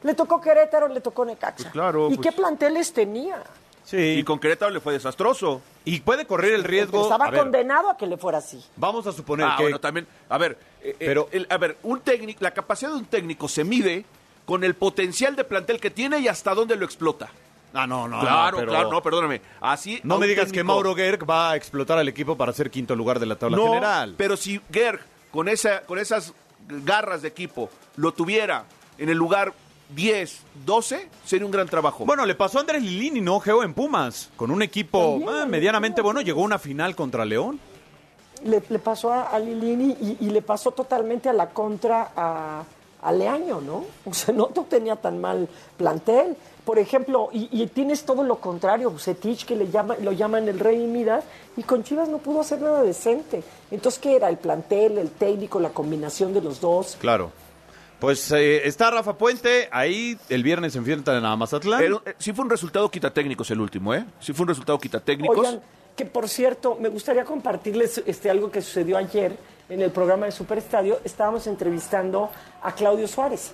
Le tocó Querétaro, le tocó Necaxa. Pues claro, ¿Y pues- qué planteles tenía? Sí. y con Querétaro le fue desastroso. Y puede correr el riesgo. Estaba a ver, condenado a que le fuera así. vamos a suponer Ah, que. bueno, también, a ver, eh, eh, Pero- el- a ver, un técnico, la capacidad de un técnico se mide con el potencial de plantel que tiene y hasta dónde lo explota. Ah, no, no. claro, no, pero- claro, no, perdóname. Así No me digas que Mauro Gerg va a explotar al equipo para ser quinto lugar de la tabla no, general. Pero si Gerg con esa con esas garras de equipo lo tuviera en el lugar 10, 12, sería un gran trabajo. Bueno, le pasó a Andrés Lilini, ¿no, Geo? En Pumas, con un equipo ah, medianamente bueno, llegó a una final contra León. Le, le pasó a, a Lilini y, y le pasó totalmente a la contra a, a Leaño, ¿no? O sea, no no tenía tan mal plantel. Por ejemplo, y, y tienes todo lo contrario, Bucetich, que le llama, lo llaman el rey Midas, y con Chivas no pudo hacer nada decente. Entonces, ¿qué era? El plantel, el técnico, la combinación de los dos. Claro. Pues eh, está Rafa Puente, ahí el viernes se enfrentan a Mazatlán. Un- eh, sí fue un resultado quitatécnicos el último, ¿eh? Sí fue un resultado quitatécnicos. Oigan, que por cierto, me gustaría compartirles este, algo que sucedió ayer en el programa de Superestadio. Estábamos entrevistando a Claudio Suárez.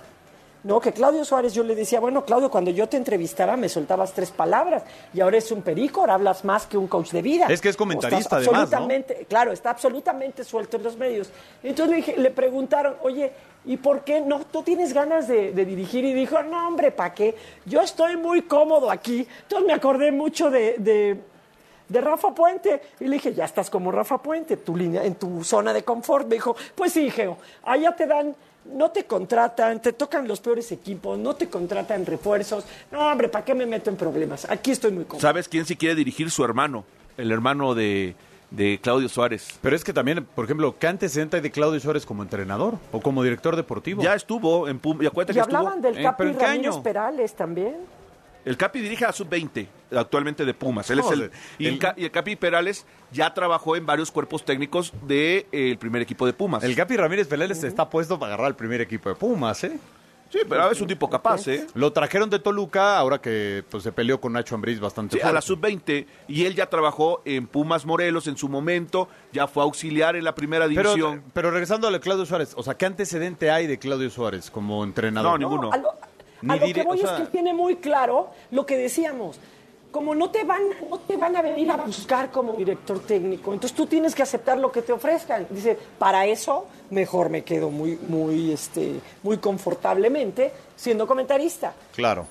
No, que Claudio Suárez, yo le decía, bueno, Claudio, cuando yo te entrevistaba me soltabas tres palabras y ahora es un perico, ahora hablas más que un coach de vida. Es que es comentarista, además, ¿no? absolutamente, Claro, está absolutamente suelto en los medios. Entonces le, dije- le preguntaron, oye, ¿y por qué no? ¿Tú tienes ganas de, de dirigir? Y dijo, no, hombre, ¿para qué? Yo estoy muy cómodo aquí. Entonces me acordé mucho de, de, de Rafa Puente. Y le dije, ya estás como Rafa Puente, tu línea, en tu zona de confort. Me dijo, pues sí, Geo, allá te dan, no te contratan, te tocan los peores equipos, no te contratan refuerzos. No, hombre, ¿para qué me meto en problemas? Aquí estoy muy cómodo. ¿Sabes quién sí quiere dirigir su hermano? El hermano de, de Claudio Suárez. Pero es que también, por ejemplo, ¿qué antecedente hay de Claudio Suárez como entrenador o como director deportivo? Ya estuvo en Pum, y acuérdate Y que estuvo. hablaban del Eh, Capi ¿pero en qué Ramírez? Perales también. El Capi dirige a sub-20 actualmente de Pumas. Él es el, y, el, y Capi Perales ya trabajó en varios cuerpos técnicos del primer equipo de Pumas. El Capi Ramírez Peláez está puesto para agarrar el primer equipo de Pumas, ¿eh? Sí, pero es un tipo capaz, ¿eh? Lo trajeron de Toluca, ahora que pues, se peleó con Nacho Ambriz bastante Sí, a la fuerte. sub-20 y él ya trabajó en Pumas Morelos en su momento, ya fue auxiliar en la primera división. pero regresando a lo de Claudio Suárez, o sea, ¿qué antecedente hay de Claudio Suárez como entrenador? No, ninguno. A lo dire- que voy o sea- es que tiene muy claro lo que decíamos. Como no te van, no te van a venir a buscar como director técnico, entonces tú tienes que aceptar lo que te ofrezcan. Dice, para eso mejor me quedo muy, muy, este, muy confortablemente siendo comentarista. Claro.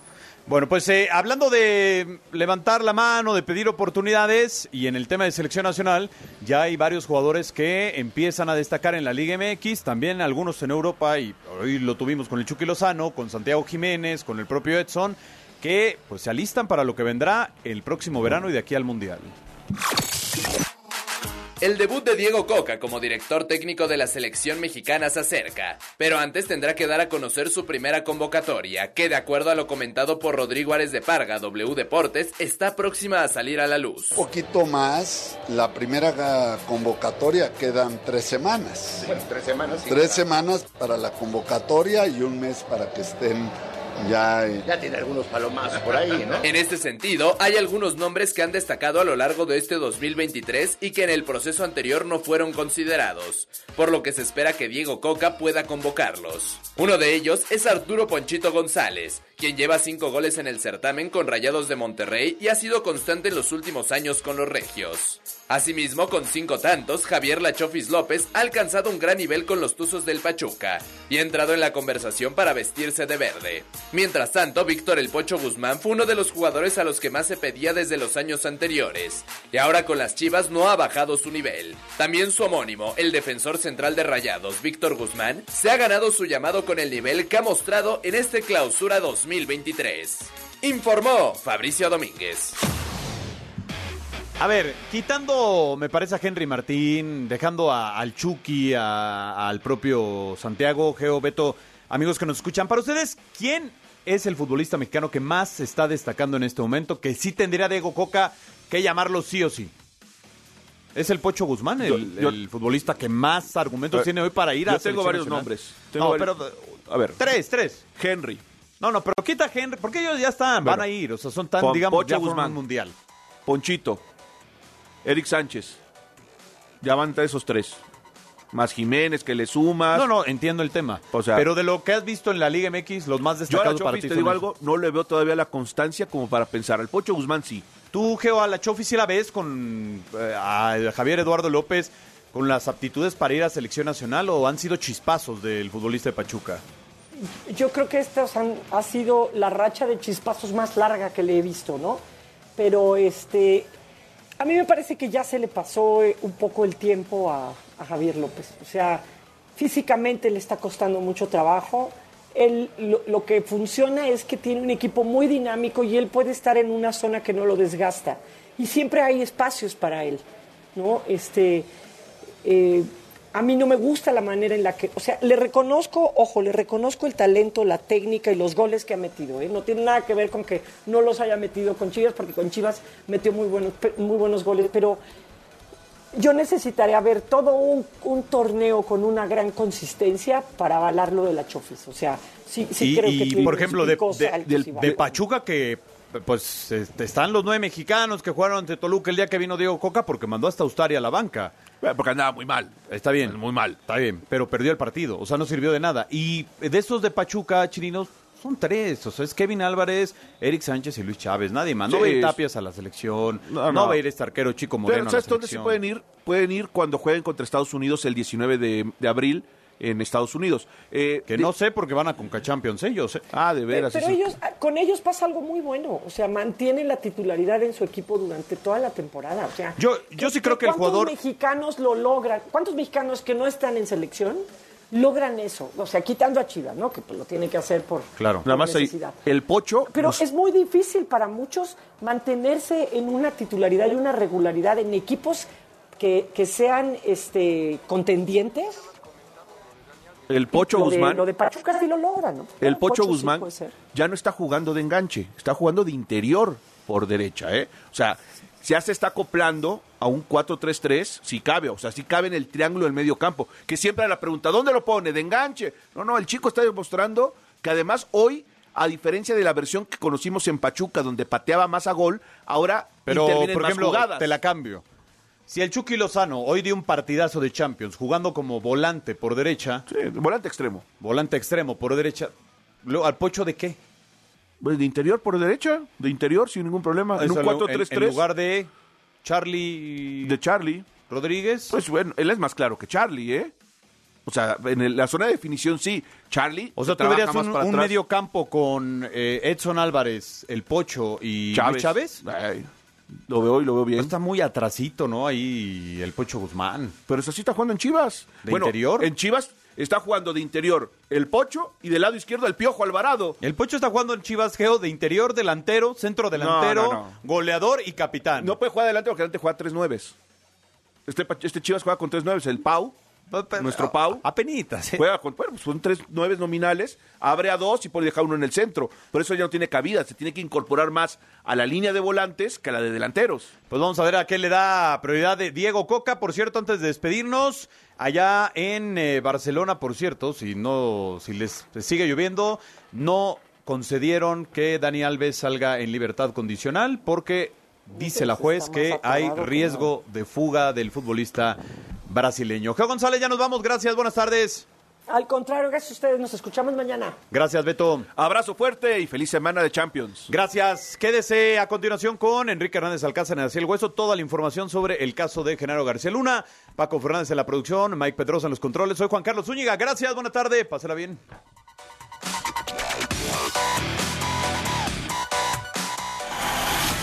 Bueno, pues eh, hablando de levantar la mano, de pedir oportunidades y en el tema de selección nacional, ya hay varios jugadores que empiezan a destacar en la Liga MX, también algunos en Europa y hoy lo tuvimos con el Chucky Lozano, con Santiago Jiménez, con el propio Edson, que pues se alistan para lo que vendrá el próximo verano y de aquí al Mundial. El debut de Diego Coca como director técnico de la selección mexicana se acerca, pero antes tendrá que dar a conocer su primera convocatoria, que de acuerdo a lo comentado por Rodrigo Ares de Parga, W Deportes, está próxima a salir a la luz. Un poquito más, la primera convocatoria quedan tres semanas. Bueno, tres semanas. sí. Tres semanas para la convocatoria y un mes para que estén ya... Ya tiene algunos palomazos por ahí, ¿no? En este sentido, hay algunos nombres que han destacado a lo largo de este 2023 y que en el proceso anterior no fueron considerados, por lo que se espera que Diego Coca pueda convocarlos. Uno de ellos es Arturo Ponchito González, quien lleva cinco goles en el certamen con Rayados de Monterrey y ha sido constante en los últimos años con los Regios. Asimismo, con cinco tantos, Javier Lachofis López ha alcanzado un gran nivel con los Tuzos del Pachuca y ha entrado en la conversación para vestirse de verde. Mientras tanto, Víctor El Pocho Guzmán fue uno de los jugadores a los que más se pedía desde los años anteriores, y ahora con las Chivas no ha bajado su nivel. También su homónimo, el defensor central de Rayados, Víctor Guzmán, se ha ganado su llamado con el nivel que ha mostrado en este clausura 2023. Informó Fabricio Domínguez. A ver, quitando, me parece a Henry Martín, dejando a- al Chucky, a- al propio Santiago, Geo, Beto, amigos que nos escuchan, para ustedes, ¿quién es el futbolista mexicano que más se está destacando en este momento? Que sí tendría Diego Coca que llamarlo sí o sí. ¿Es el Pocho Guzmán, el, Yo- yo- el futbolista que más argumentos tiene hoy para ir a yo tengo selección varios nombres. Tengo no, varios- pero A ver. tres, tres. Henry. No, no, pero quita Henry, porque ellos ya están, Bueno, van a ir, o sea, son tan, Pon- digamos, Pocho ya Guzmán. un mundial. Ponchito. Eric Sánchez. Ya van esos tres. Más Jiménez, que le sumas. No, no, entiendo el tema. O sea, pero de lo que has visto en la Liga MX, los más Yo a la destacados para Chofis, ti te digo algo, no le veo todavía la constancia como para pensar. Al Pocho Guzmán sí. Tú, Geo, a la Chofi sí la ves con eh, a Javier Eduardo López con las aptitudes para ir a selección nacional o han sido chispazos del futbolista de Pachuca? Yo creo que esta ha sido la racha de chispazos más larga que le he visto, ¿no? Pero este, a mí me parece que ya se le pasó eh, un poco el tiempo a, a Javier López. O sea, físicamente le está costando mucho trabajo. Él, lo, lo que funciona es que tiene un equipo muy dinámico y él puede estar en una zona que no lo desgasta. Y siempre hay espacios para él, ¿no? Este, eh, a mí no me gusta la manera en la que, o sea, le reconozco, ojo, le reconozco el talento, la técnica y los goles que ha metido. ¿eh? No tiene nada que ver con que no los haya metido con Chivas, porque con Chivas metió muy buenos, muy buenos goles, pero yo necesitaría ver todo un, un torneo con una gran consistencia para avalar lo de la Chofis. O sea, sí, sí y, creo y, que tiene por ejemplo, de, de- del- y. Pachuca que pues este, están los nueve mexicanos que jugaron ante Toluca el día que vino Diego Coca porque mandó hasta Ustari a la banca. Porque andaba muy mal. Está bien. Muy mal. Está bien, pero perdió el partido, o sea, no sirvió de nada. Y de estos de Pachuca, chirinos, son tres. O sea, es Kevin Álvarez, Eric Sánchez y Luis Chávez, nadie más. No Sí. va a ir Tapias a la selección, no, No, no. va a ir este arquero Chico Moreno Pero a la ¿sabes dónde se pueden ir? Pueden ir cuando jueguen contra Estados Unidos el 19 de, de abril en Estados Unidos. Eh, Que no sé porque van a Conca Champions ellos. ¿eh? Ah, de veras. Pero ellos, ah, con ellos pasa algo muy bueno. O sea, mantienen la titularidad en su equipo durante toda la temporada. O sea, Yo- yo sí creo que el ¿cuántos jugador- mexicanos lo logran? ¿Cuántos mexicanos que no están en selección logran eso? O sea, quitando a Chivas, ¿no? Que pues, lo tiene que hacer por, Claro. por Nada más ahí. necesidad. El Pocho. Pero pues, es muy difícil para muchos mantenerse en una titularidad y una regularidad en equipos que, que sean este, contendientes. El Pocho lo, de, Guzmán. lo de Pachuca sí lo logran, ¿no? El Pocho Guzmán ya no está jugando de enganche, está jugando de interior por derecha, ¿eh? O sea, ya se está acoplando a un 4-3-3, si cabe, o sea, si cabe en el triángulo del medio campo, que siempre la pregunta, ¿dónde lo pone? ¿De enganche? No, no, el chico está demostrando que además hoy, a diferencia de la versión que conocimos en Pachuca, donde pateaba más a gol, ahora Pero, por más ejemplo, jugadas. te la cambio. Si el Chucky Lozano hoy dio un partidazo de Champions jugando como volante por derecha. volante extremo. Volante extremo por derecha. ¿Al Pocho de qué? Pues de interior por derecha, de interior sin ningún problema, en un Eso, 4-3-3. En, en lugar de Charlie. De Charlie. Rodríguez. Pues bueno, él es más claro que Charlie, ¿eh? O sea, en el- la zona de definición sí. Charlie. O sea, se tú verías un, un medio campo con eh, Edson Álvarez, el Pocho y Luis Chávez. Ay, lo veo y lo veo bien. Está muy atrasito, ¿no? Ahí el Pocho Guzmán. Pero eso sí está jugando en Chivas. ¿De Bueno, interior? En Chivas está jugando de interior el Pocho y del lado izquierdo el Piojo Alvarado. El Pocho está jugando en Chivas Geo de interior, delantero, centro delantero, No, no, no. goleador y capitán. No puede jugar adelante porque adelante juega tres nueves. Este, este Chivas juega con tres nueves, el Pau, nuestro Pau. Apenitas, ¿eh? Juega con, bueno, pues son tres nueves nominales, abre a dos y puede dejar uno en el centro. Por eso ya no tiene cabida, se tiene que incorporar más a la línea de volantes que a la de delanteros. Pues vamos a ver a qué le da prioridad de Diego Coca. Por cierto, antes de despedirnos, allá en eh, Barcelona, por cierto, si no, si les sigue lloviendo, no concedieron que Dani Alves salga en libertad condicional porque dice la juez que hay riesgo de fuga del futbolista brasileño. Geo González, ya nos vamos. Gracias, buenas tardes. Al contrario, gracias a ustedes. Nos escuchamos mañana. Gracias, Beto. Abrazo fuerte y feliz semana de Champions. Gracias. Quédese a continuación con Enrique Hernández Alcázar en Así el Hueso. Toda la información sobre el caso de Genaro García Luna. Paco Fernández en la producción. Mike Pedrosa en los controles. Soy Juan Carlos Zúñiga. Gracias. Buena tarde. Pásela bien.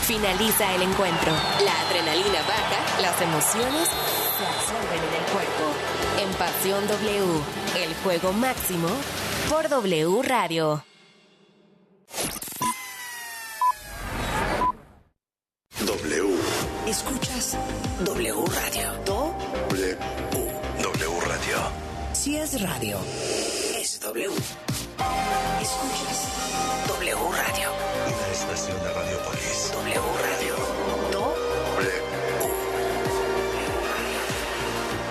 Finaliza el encuentro. La adrenalina baja, las emociones se absorben en el cuerpo. En Pasión W, el juego máximo por W Radio. W. Escuchas W Radio. Do, W. W Radio. si es radio, es W. Escuchas W Radio. Una estación de Radiopolis. W Radio.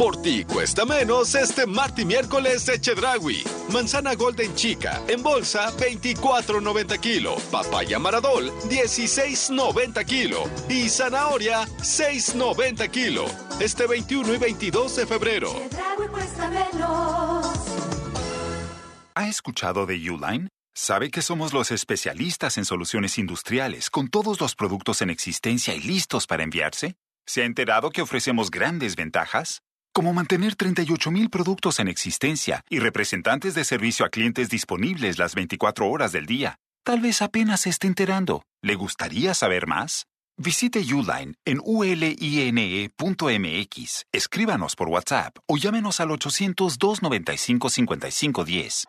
Por ti cuesta menos este martes y miércoles de Chedragui. Manzana Golden Chica en bolsa 24.90 kilo. Papaya Maradol 16.90 kilo. Y zanahoria 6.90 kilo. Este 21 y 22 de febrero. ¿Ha escuchado de Uline? Sabe que somos los especialistas en soluciones industriales, con todos los productos en existencia y listos para enviarse. ¿Se ha enterado que ofrecemos grandes ventajas? Como mantener 38.000 productos en existencia y representantes de servicio a clientes disponibles las 24 horas del día. Tal vez apenas se esté enterando. ¿Le gustaría saber más? Visite Uline en uline.mx, escríbanos por WhatsApp o llámenos al 800-295-5510.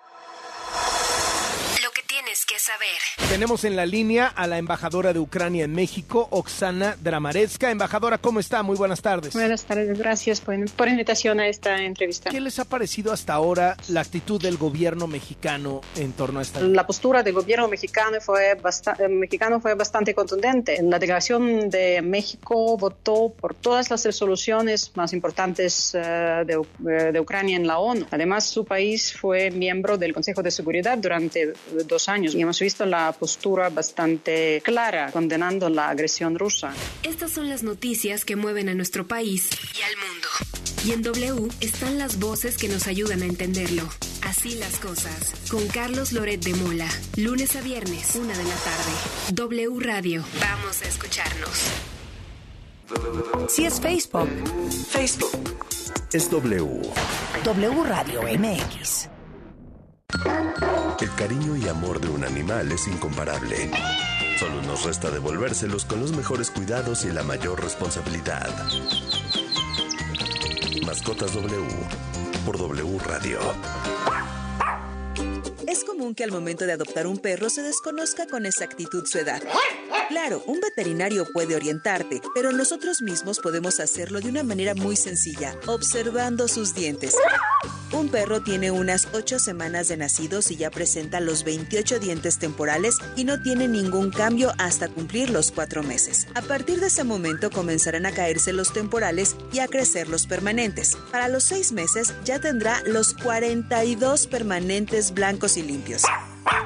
Que saber. Tenemos en la línea a la embajadora de Ucrania en México, Oksana Dramaretska. Embajadora, ¿cómo está? Muy buenas tardes. Buenas tardes, gracias por, por invitación a esta entrevista. ¿Qué les ha parecido hasta ahora la actitud del gobierno mexicano en torno a esta? La postura del gobierno mexicano fue, eh, mexicano fue bastante contundente. La delegación de México votó por todas las resoluciones más importantes eh, de, eh, de Ucrania en la ONU. Además, su país fue miembro del Consejo de Seguridad durante dos años y hemos visto la postura bastante clara condenando la agresión rusa. Estas son las noticias que mueven a nuestro país y al mundo. Y en W están las voces que nos ayudan a entenderlo. Así las cosas. Con Carlos Loret de Mola. Lunes a viernes, una de la tarde. W Radio. Vamos a escucharnos. Si es Facebook, Facebook, Es W. W Radio MX. El cariño y amor de un animal es incomparable. Solo nos resta devolvérselos con los mejores cuidados y la mayor responsabilidad. Mascotas W por W Radio. Es común que al momento de adoptar un perro se desconozca con exactitud su edad. Claro, un veterinario puede orientarte, pero nosotros mismos podemos hacerlo de una manera muy sencilla, observando sus dientes. Un perro tiene unas 8 semanas de nacidos y ya presenta los 28 dientes temporales y no tiene ningún cambio hasta cumplir los 4 meses. A partir de ese momento comenzarán a caerse los temporales y a crecer los permanentes. Para los 6 meses ya tendrá los 42 permanentes blancos y limpios.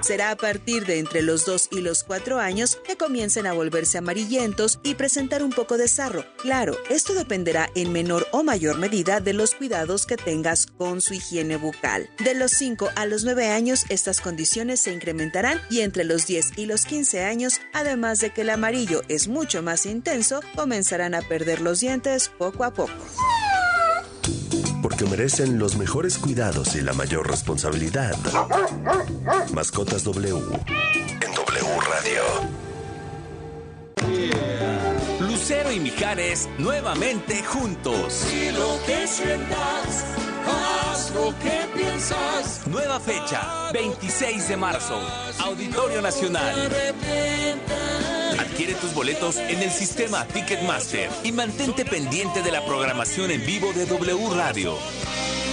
Será a partir de entre los 2 y los 4 años que comiencen a volverse amarillentos y presentar un poco de sarro. Claro, esto dependerá en menor o mayor medida de los cuidados que tengas con su higiene bucal. De los 5 a los 9 años estas condiciones se incrementarán y entre los 10 y los 15 años, además de que el amarillo es mucho más intenso, comenzarán a perder los dientes poco a poco. Porque merecen los mejores cuidados y la mayor responsabilidad. Mascotas W en W Radio. Lucero y Mijares nuevamente juntos. Y lo que sientas, haz lo que piensas. Nueva fecha, 26 de marzo, Auditorio Nacional. Adquiere tus boletos en el sistema Ticketmaster y mantente pendiente de la programación en vivo de W Radio.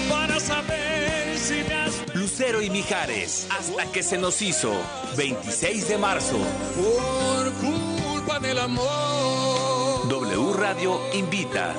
Para saber si me has Lucero y Mijares, hasta que se nos hizo, 26 de marzo. por culpa del amor. W Radio invita.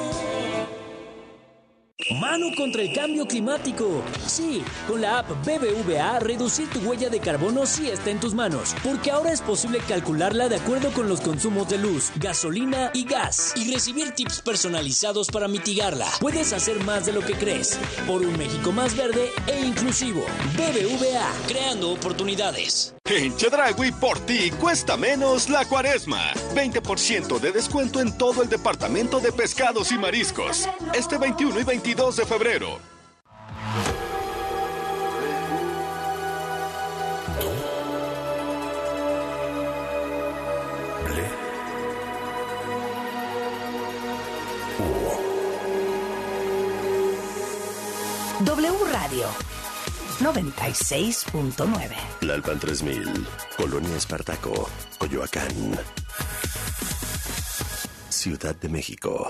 Mano contra el cambio climático. Sí, con la app BBVA, reducir tu huella de carbono sí está en tus manos, porque ahora es posible calcularla de acuerdo con los consumos de luz, gasolina y gas, y recibir tips personalizados para mitigarla. Puedes hacer más de lo que crees, por un México más verde e inclusivo. BBVA, creando oportunidades. En Chedragui por ti cuesta menos la cuaresma. 20% de descuento en todo el departamento de pescados y mariscos. Este 21 y 22 de febrero. W Radio 96.9. Lalpan 3000, Colonia Espartaco, Coyoacán. Ciudad de México.